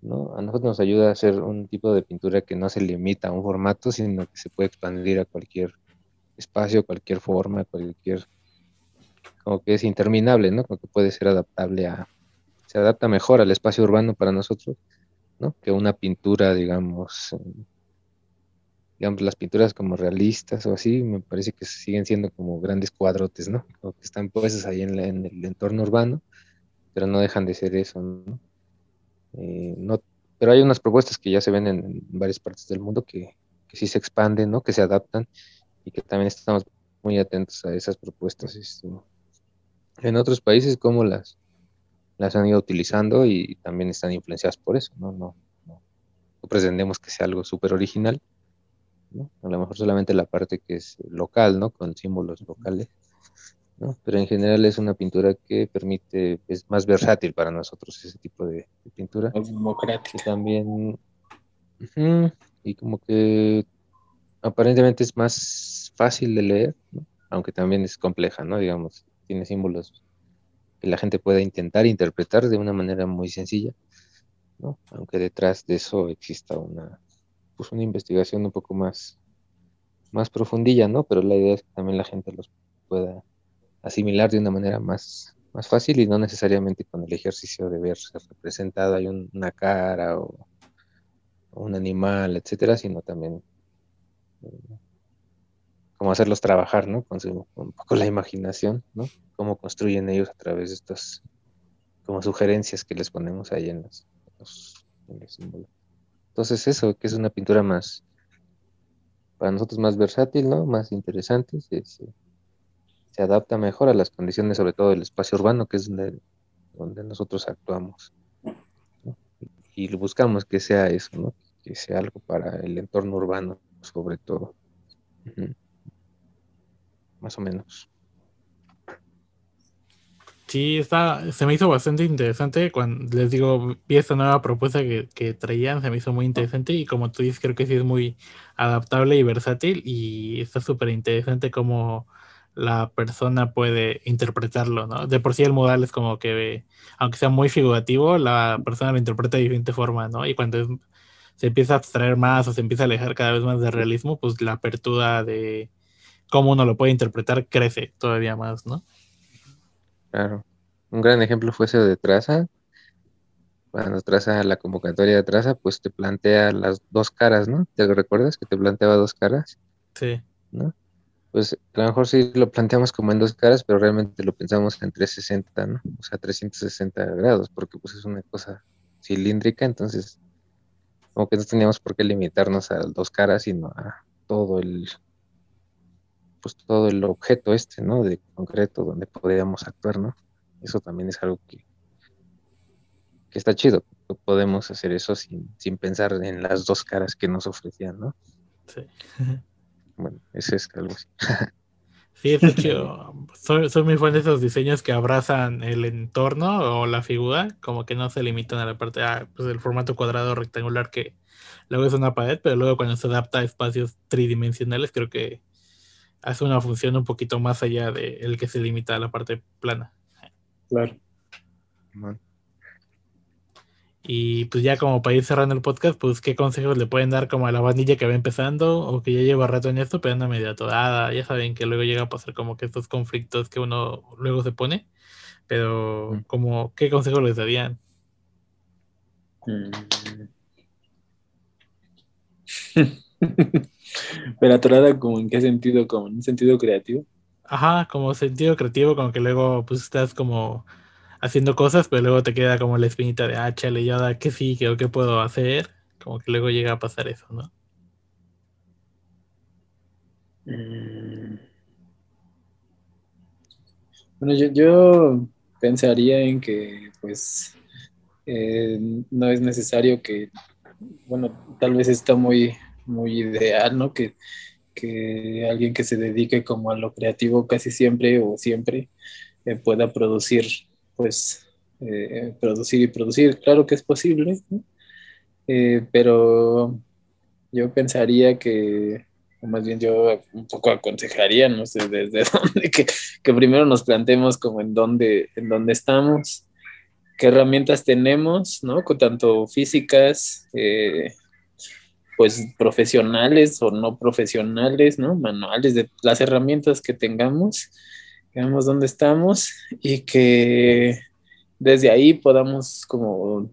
¿no? A nosotros nos ayuda a hacer un tipo de pintura que no se limita a un formato, sino que se puede expandir a cualquier espacio, cualquier forma, cualquier... como que es interminable, ¿no? Como que puede ser adaptable a... se adapta mejor al espacio urbano para nosotros, ¿no? Que una pintura, digamos, digamos, las pinturas como realistas o así, me parece que siguen siendo como grandes cuadrotes, ¿no? O que están puestos ahí en, la, el entorno urbano, pero no dejan de ser eso, ¿no? Eh, no pero hay unas propuestas que ya se ven en, en varias partes del mundo que, sí se expanden, ¿no? Que se adaptan y que también estamos muy atentos a esas propuestas. Esto. En otros países, como las, las han ido utilizando y también están influenciadas por eso, ¿no? No, no, no pretendemos que sea algo súper original, ¿no? A lo mejor solamente la parte que es local, ¿no? Con símbolos locales, ¿no? Pero en general es una pintura que permite, es más versátil para nosotros ese tipo de, de pintura. Es democrática. Y también, uh -huh, y como que aparentemente es más fácil de leer, ¿no? aunque también es compleja, ¿no? Digamos, tiene símbolos que la gente pueda intentar interpretar de una manera muy sencilla, ¿no? Aunque detrás de eso exista una, pues una investigación un poco más, más profundilla, ¿no? Pero la idea es que también la gente los pueda asimilar de una manera más, más fácil y no necesariamente con el ejercicio de verse representado hay una cara o, un animal, etcétera, sino también eh, cómo hacerlos trabajar, ¿no? Con, un poco la imaginación, ¿no? Cómo construyen ellos a través de estas como sugerencias que les ponemos ahí en los, símbolos. Entonces eso, que es una pintura más, para nosotros más versátil, ¿no? Más interesante, se, adapta mejor a las condiciones, sobre todo del espacio urbano, que es donde, nosotros actuamos. Y buscamos que sea eso, ¿no? Que sea algo para el entorno urbano, sobre todo. Más o menos. Sí, está, se me hizo bastante interesante cuando les digo, vi esta nueva propuesta que, traían, se me hizo muy interesante y como tú dices, creo que sí es muy adaptable y versátil y está súper interesante cómo la persona puede interpretarlo, ¿no? De por sí el modal es como que, aunque sea muy figurativo, la persona lo interpreta de diferente forma, ¿no? Y cuando se empieza a abstraer más o se empieza a alejar cada vez más del realismo, pues la apertura de cómo uno lo puede interpretar crece todavía más, ¿no? Claro. Un gran ejemplo fue ese de Traza. Cuando traza la convocatoria de Traza, pues te plantea las dos caras, ¿no? ¿Te recuerdas que te planteaba dos caras? Sí. ¿No? Pues a lo mejor sí lo planteamos como en dos caras, pero realmente lo pensamos en 360, ¿no? O sea, 360 grados, porque pues es una cosa cilíndrica, entonces como que no teníamos por qué limitarnos a dos caras, sino a todo el pues todo el objeto este, ¿no? De concreto donde podríamos actuar, ¿no? Eso también es algo que, que está chido. Podemos hacer eso sin, sin pensar en las dos caras que nos ofrecían, ¿no? Sí. Bueno, ese es algo así. Sí, es chido. Soy, soy, muy fan de esos diseños que abrazan el entorno o la figura, como que no se limitan a la parte ah, pues del formato cuadrado rectangular que luego es una pared, pero luego cuando se adapta a espacios tridimensionales, creo que hace una función un poquito más allá de el que se limita a la parte plana. Claro. Y pues ya como para ir cerrando el podcast, pues qué consejos le pueden dar como a la bandilla que va empezando o que ya lleva rato en esto, pero anda medio atorada. Ya saben que luego llega a pasar como que estos conflictos que uno luego se pone. Pero mm. como, ¿qué consejos les darían? Pero atorada como en qué sentido, como en un sentido creativo. Ajá, como sentido creativo, como que luego pues estás como haciendo cosas, pero luego te queda como la espinita de, ah, chale, ya que sí, que, qué puedo hacer, como que luego llega a pasar eso, ¿no? Mm. Bueno, yo, pensaría en que, pues, eh, no es necesario que, bueno, tal vez está muy, muy ideal, ¿no? Que que alguien que se dedique como a lo creativo casi siempre o siempre eh, pueda producir, pues, eh, producir y producir. Claro que es posible, eh, pero yo pensaría que, o más bien yo un poco aconsejaría, no sé desde dónde, que, que primero nos planteemos como en dónde, en dónde estamos, qué herramientas tenemos, ¿no? Con tanto físicas, pues profesionales o no profesionales, ¿no? Manuales de las herramientas que tengamos, veamos dónde estamos y que desde ahí podamos como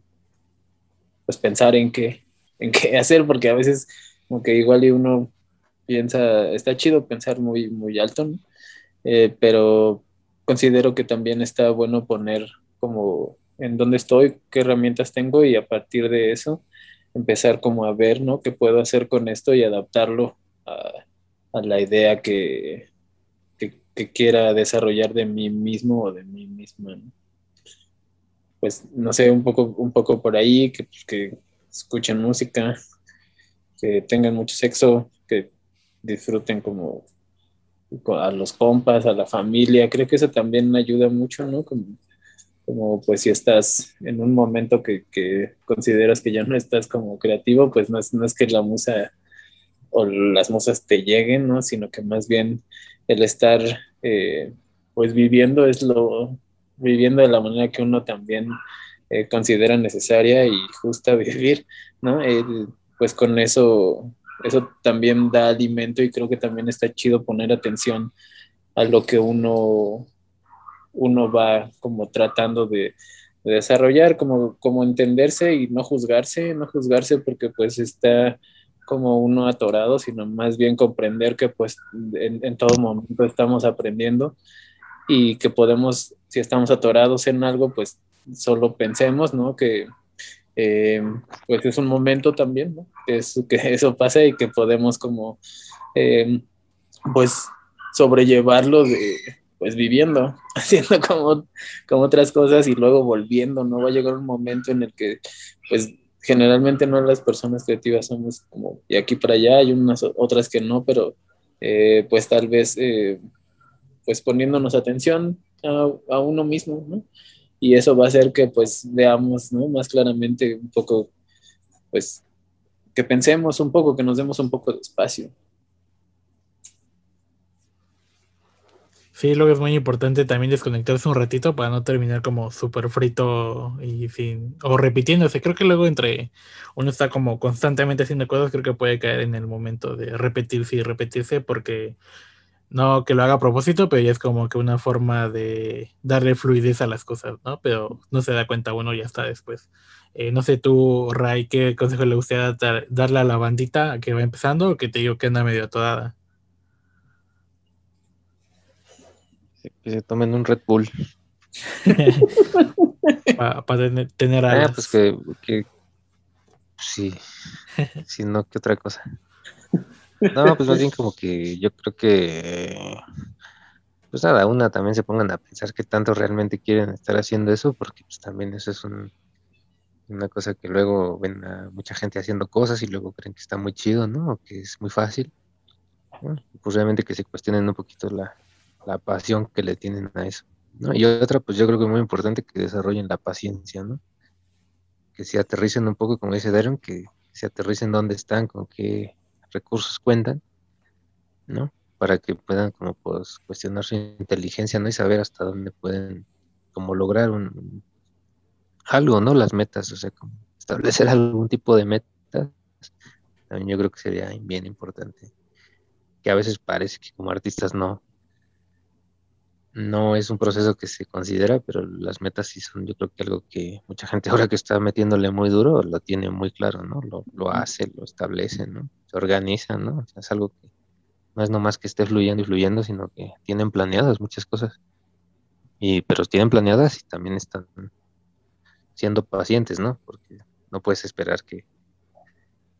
pues pensar en qué, en qué hacer, porque a veces como que igual y uno piensa, está chido pensar muy, muy alto, ¿no? Eh, pero considero que también está bueno poner como en dónde estoy, qué herramientas tengo y a partir de eso empezar como a ver, ¿no? ¿Qué puedo hacer con esto y adaptarlo a, la idea que, que, quiera desarrollar de mí mismo o de mí misma, Pues, no sé, un poco, un poco por ahí, que, pues, que escuchen música, que tengan mucho sexo, que disfruten como a los compas, a la familia. Creo que eso también ayuda mucho, ¿no? Como pues si estás en un momento que, consideras que ya no estás como creativo, pues no es, no es que la musa o las musas te lleguen, ¿no? Sino que más bien el estar eh, pues viviendo es lo, viviendo de la manera que uno también eh, consideran necesaria y justa vivir, ¿no? pues con eso, eso también da alimento y creo que también está chido poner atención a lo que uno, uno va como tratando de, desarrollar, como, como entenderse y no juzgarse, no juzgarse porque pues está como uno atorado, sino más bien comprender que pues en, todo momento estamos aprendiendo y que podemos, si estamos atorados en algo, pues solo pensemos, ¿no? Que eh, pues es un momento también, ¿no? Que, es, que eso pase y que podemos como, eh, pues, sobrellevarlo de, pues, viviendo, haciendo como, como otras cosas y luego volviendo, ¿no? Va a llegar un momento en el que, pues, generalmente no las personas creativas somos como de aquí para allá, hay unas otras que no, pero eh, pues tal vez, pues, poniéndonos atención a, a uno mismo, ¿no? y eso va a hacer que pues veamos ¿no? más claramente un poco, pues que pensemos un poco, que nos demos un poco de espacio. Sí, luego es muy importante también desconectarse un ratito para no terminar como súper frito y sin, o repitiéndose. Creo que luego entre uno está como constantemente haciendo cosas, creo que puede caer en el momento de repetirse y repetirse porque no que lo haga a propósito, pero ya es como que una forma de darle fluidez a las cosas, ¿no? Pero no se da cuenta uno ya está después. Eh, no sé tú, Ray, ¿qué consejo le gustaría darle a la bandita que va empezando o que te digo que anda medio atodada? Que se tomen un Red Bull. Para tener, a Ah, pues que, que sí, si no, ¿qué otra cosa? No, pues más bien como que yo creo que, pues nada, una también se pongan a pensar que tanto realmente quieren estar haciendo eso, porque pues también eso es una cosa que luego ven a mucha gente haciendo cosas y luego creen que está muy chido, ¿no? O que es muy fácil. Pues realmente que se cuestionen un poquito la, la pasión que le tienen a eso. ¿no? Y otra, pues yo creo que es muy importante que desarrollen la paciencia, ¿no? Que se aterricen un poco, como dice Darren, que se aterricen donde están, con qué recursos cuentan, ¿no? Para que puedan como pues cuestionar su inteligencia, ¿no? Y saber hasta dónde pueden como lograr un, algo, ¿no? Las metas, o sea, como establecer algún tipo de metas, también yo creo que sería bien importante. Que a veces parece que como artistas no, no es un proceso que se considera, pero las metas sí son, yo creo que algo que mucha gente ahora que está metiéndole muy duro lo tiene muy claro, ¿no? Lo, lo hace, lo establece, ¿no? Se organiza, ¿no? es algo que no es nomás que esté fluyendo y fluyendo, sino que tienen planeadas muchas cosas. Y, pero tienen planeadas y también están siendo pacientes, ¿no? Porque no puedes esperar que,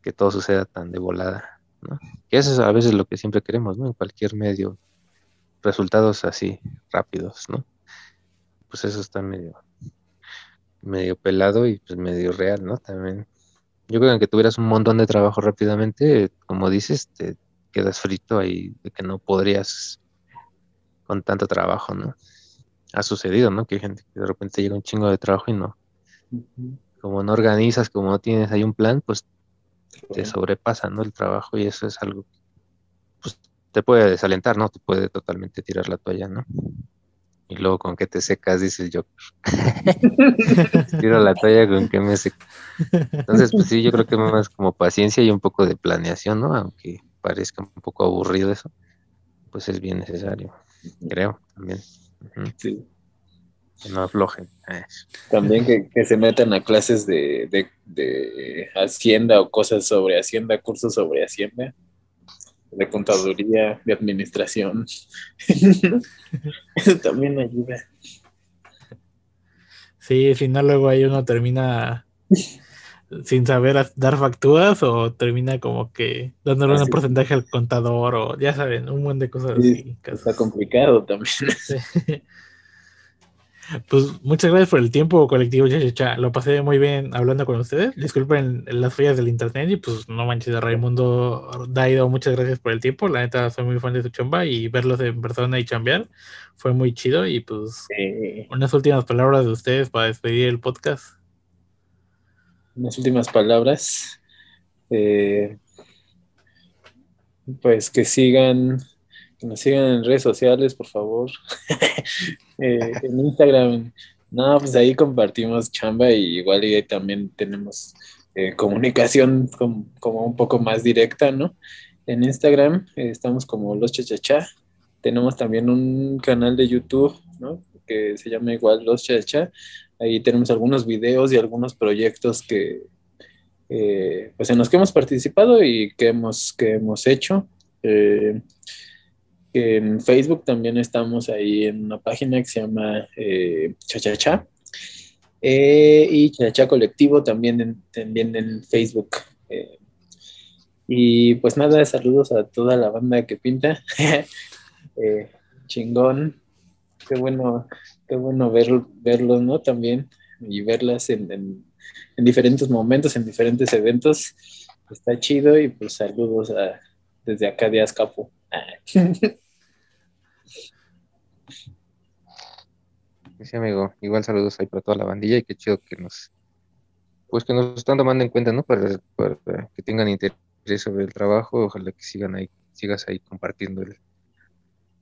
que todo suceda tan de volada, ¿no? Que eso es a veces lo que siempre queremos, ¿no? En cualquier medio resultados así rápidos, ¿no? Pues eso está medio, medio pelado y pues medio real, ¿no? También. Yo creo que tuvieras un montón de trabajo rápidamente, como dices, te quedas frito ahí de que no podrías con tanto trabajo, ¿no? Ha sucedido, ¿no? Que hay gente que de repente llega un chingo de trabajo y no. Como no organizas, como no tienes ahí un plan, pues te sobrepasa, ¿no? El trabajo y eso es algo pues te puede desalentar, ¿no? Te puede totalmente tirar la toalla, ¿no? Y luego con qué te secas, dices yo. Tiro la toalla con qué me seco. Entonces, pues sí, yo creo que más como paciencia y un poco de planeación, ¿no? Aunque parezca un poco aburrido eso, pues es bien necesario, creo, también. Sí. Que no aflojen. También que, se metan a clases de, de, de Hacienda o cosas sobre Hacienda, cursos sobre Hacienda de contaduría, de administración. Eso también ayuda. Sí, si no, luego ahí uno termina sin saber dar facturas o termina como que dándole un porcentaje al contador o ya saben, un buen de cosas así. Está complicado también. Pues muchas gracias por el tiempo, colectivo Chachacha. Lo pasé muy bien hablando con ustedes. Disculpen las fallas del internet y pues no manches de Raimundo Daido, muchas gracias por el tiempo. La neta, soy muy fan de su chamba y verlos en persona y chambear fue muy chido. Y pues unas últimas palabras de ustedes para despedir el podcast. Unas últimas palabras. Eh, pues que sigan que nos sigan en redes sociales, por favor. Eh, en Instagram No, pues ahí compartimos chamba y igual ahí también tenemos eh, comunicación como un poco más directa, ¿no? En Instagram eh, estamos como Los Chachachá. Tenemos también un canal de YouTube, ¿no? Que se llama igual Los Chachachá. Ahí tenemos algunos videos y algunos proyectos que, pues en los que hemos participado y que hemos, que hemos hecho. Eh, en Facebook también estamos ahí en una página que se llama eh, Chachachá. y Chachachá Colectivo también en, también en Facebook. y pues nada, saludos a toda la banda que pinta. chingón. Qué bueno, qué bueno ver, verlos, ¿no? También y verlas en en diferentes momentos, en diferentes eventos. Está chido y pues saludos desde acá de Azcapo. Sí, amigo, igual saludos ahí para toda la bandilla y qué chido que nos, pues que nos están tomando en cuenta, ¿no? Para, que tengan interés sobre el trabajo, ojalá que sigan ahí, sigas ahí compartiendo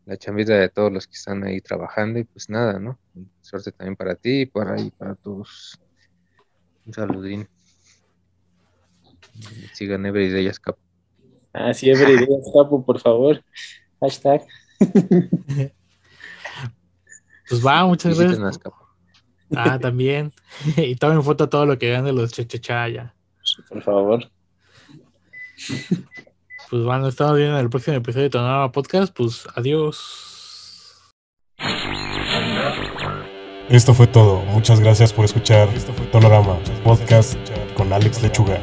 la chambita de todos los que están ahí trabajando y pues nada, ¿no? Suerte también para ti y para, ahí, para todos un saludín. Sigan Everyday Escapo. Ah, sí, Everyday Escapo, por favor. Hashtag. Pues va, muchas gracias. Ah, también. y tomen foto todo lo que vean de los chechechaya. Por favor. Pues bueno, estamos viendo en el próximo episodio de Tonava Podcast. Pues adiós. Esto fue todo. Muchas gracias por escuchar Tonorama Podcast con Alex Lechuga.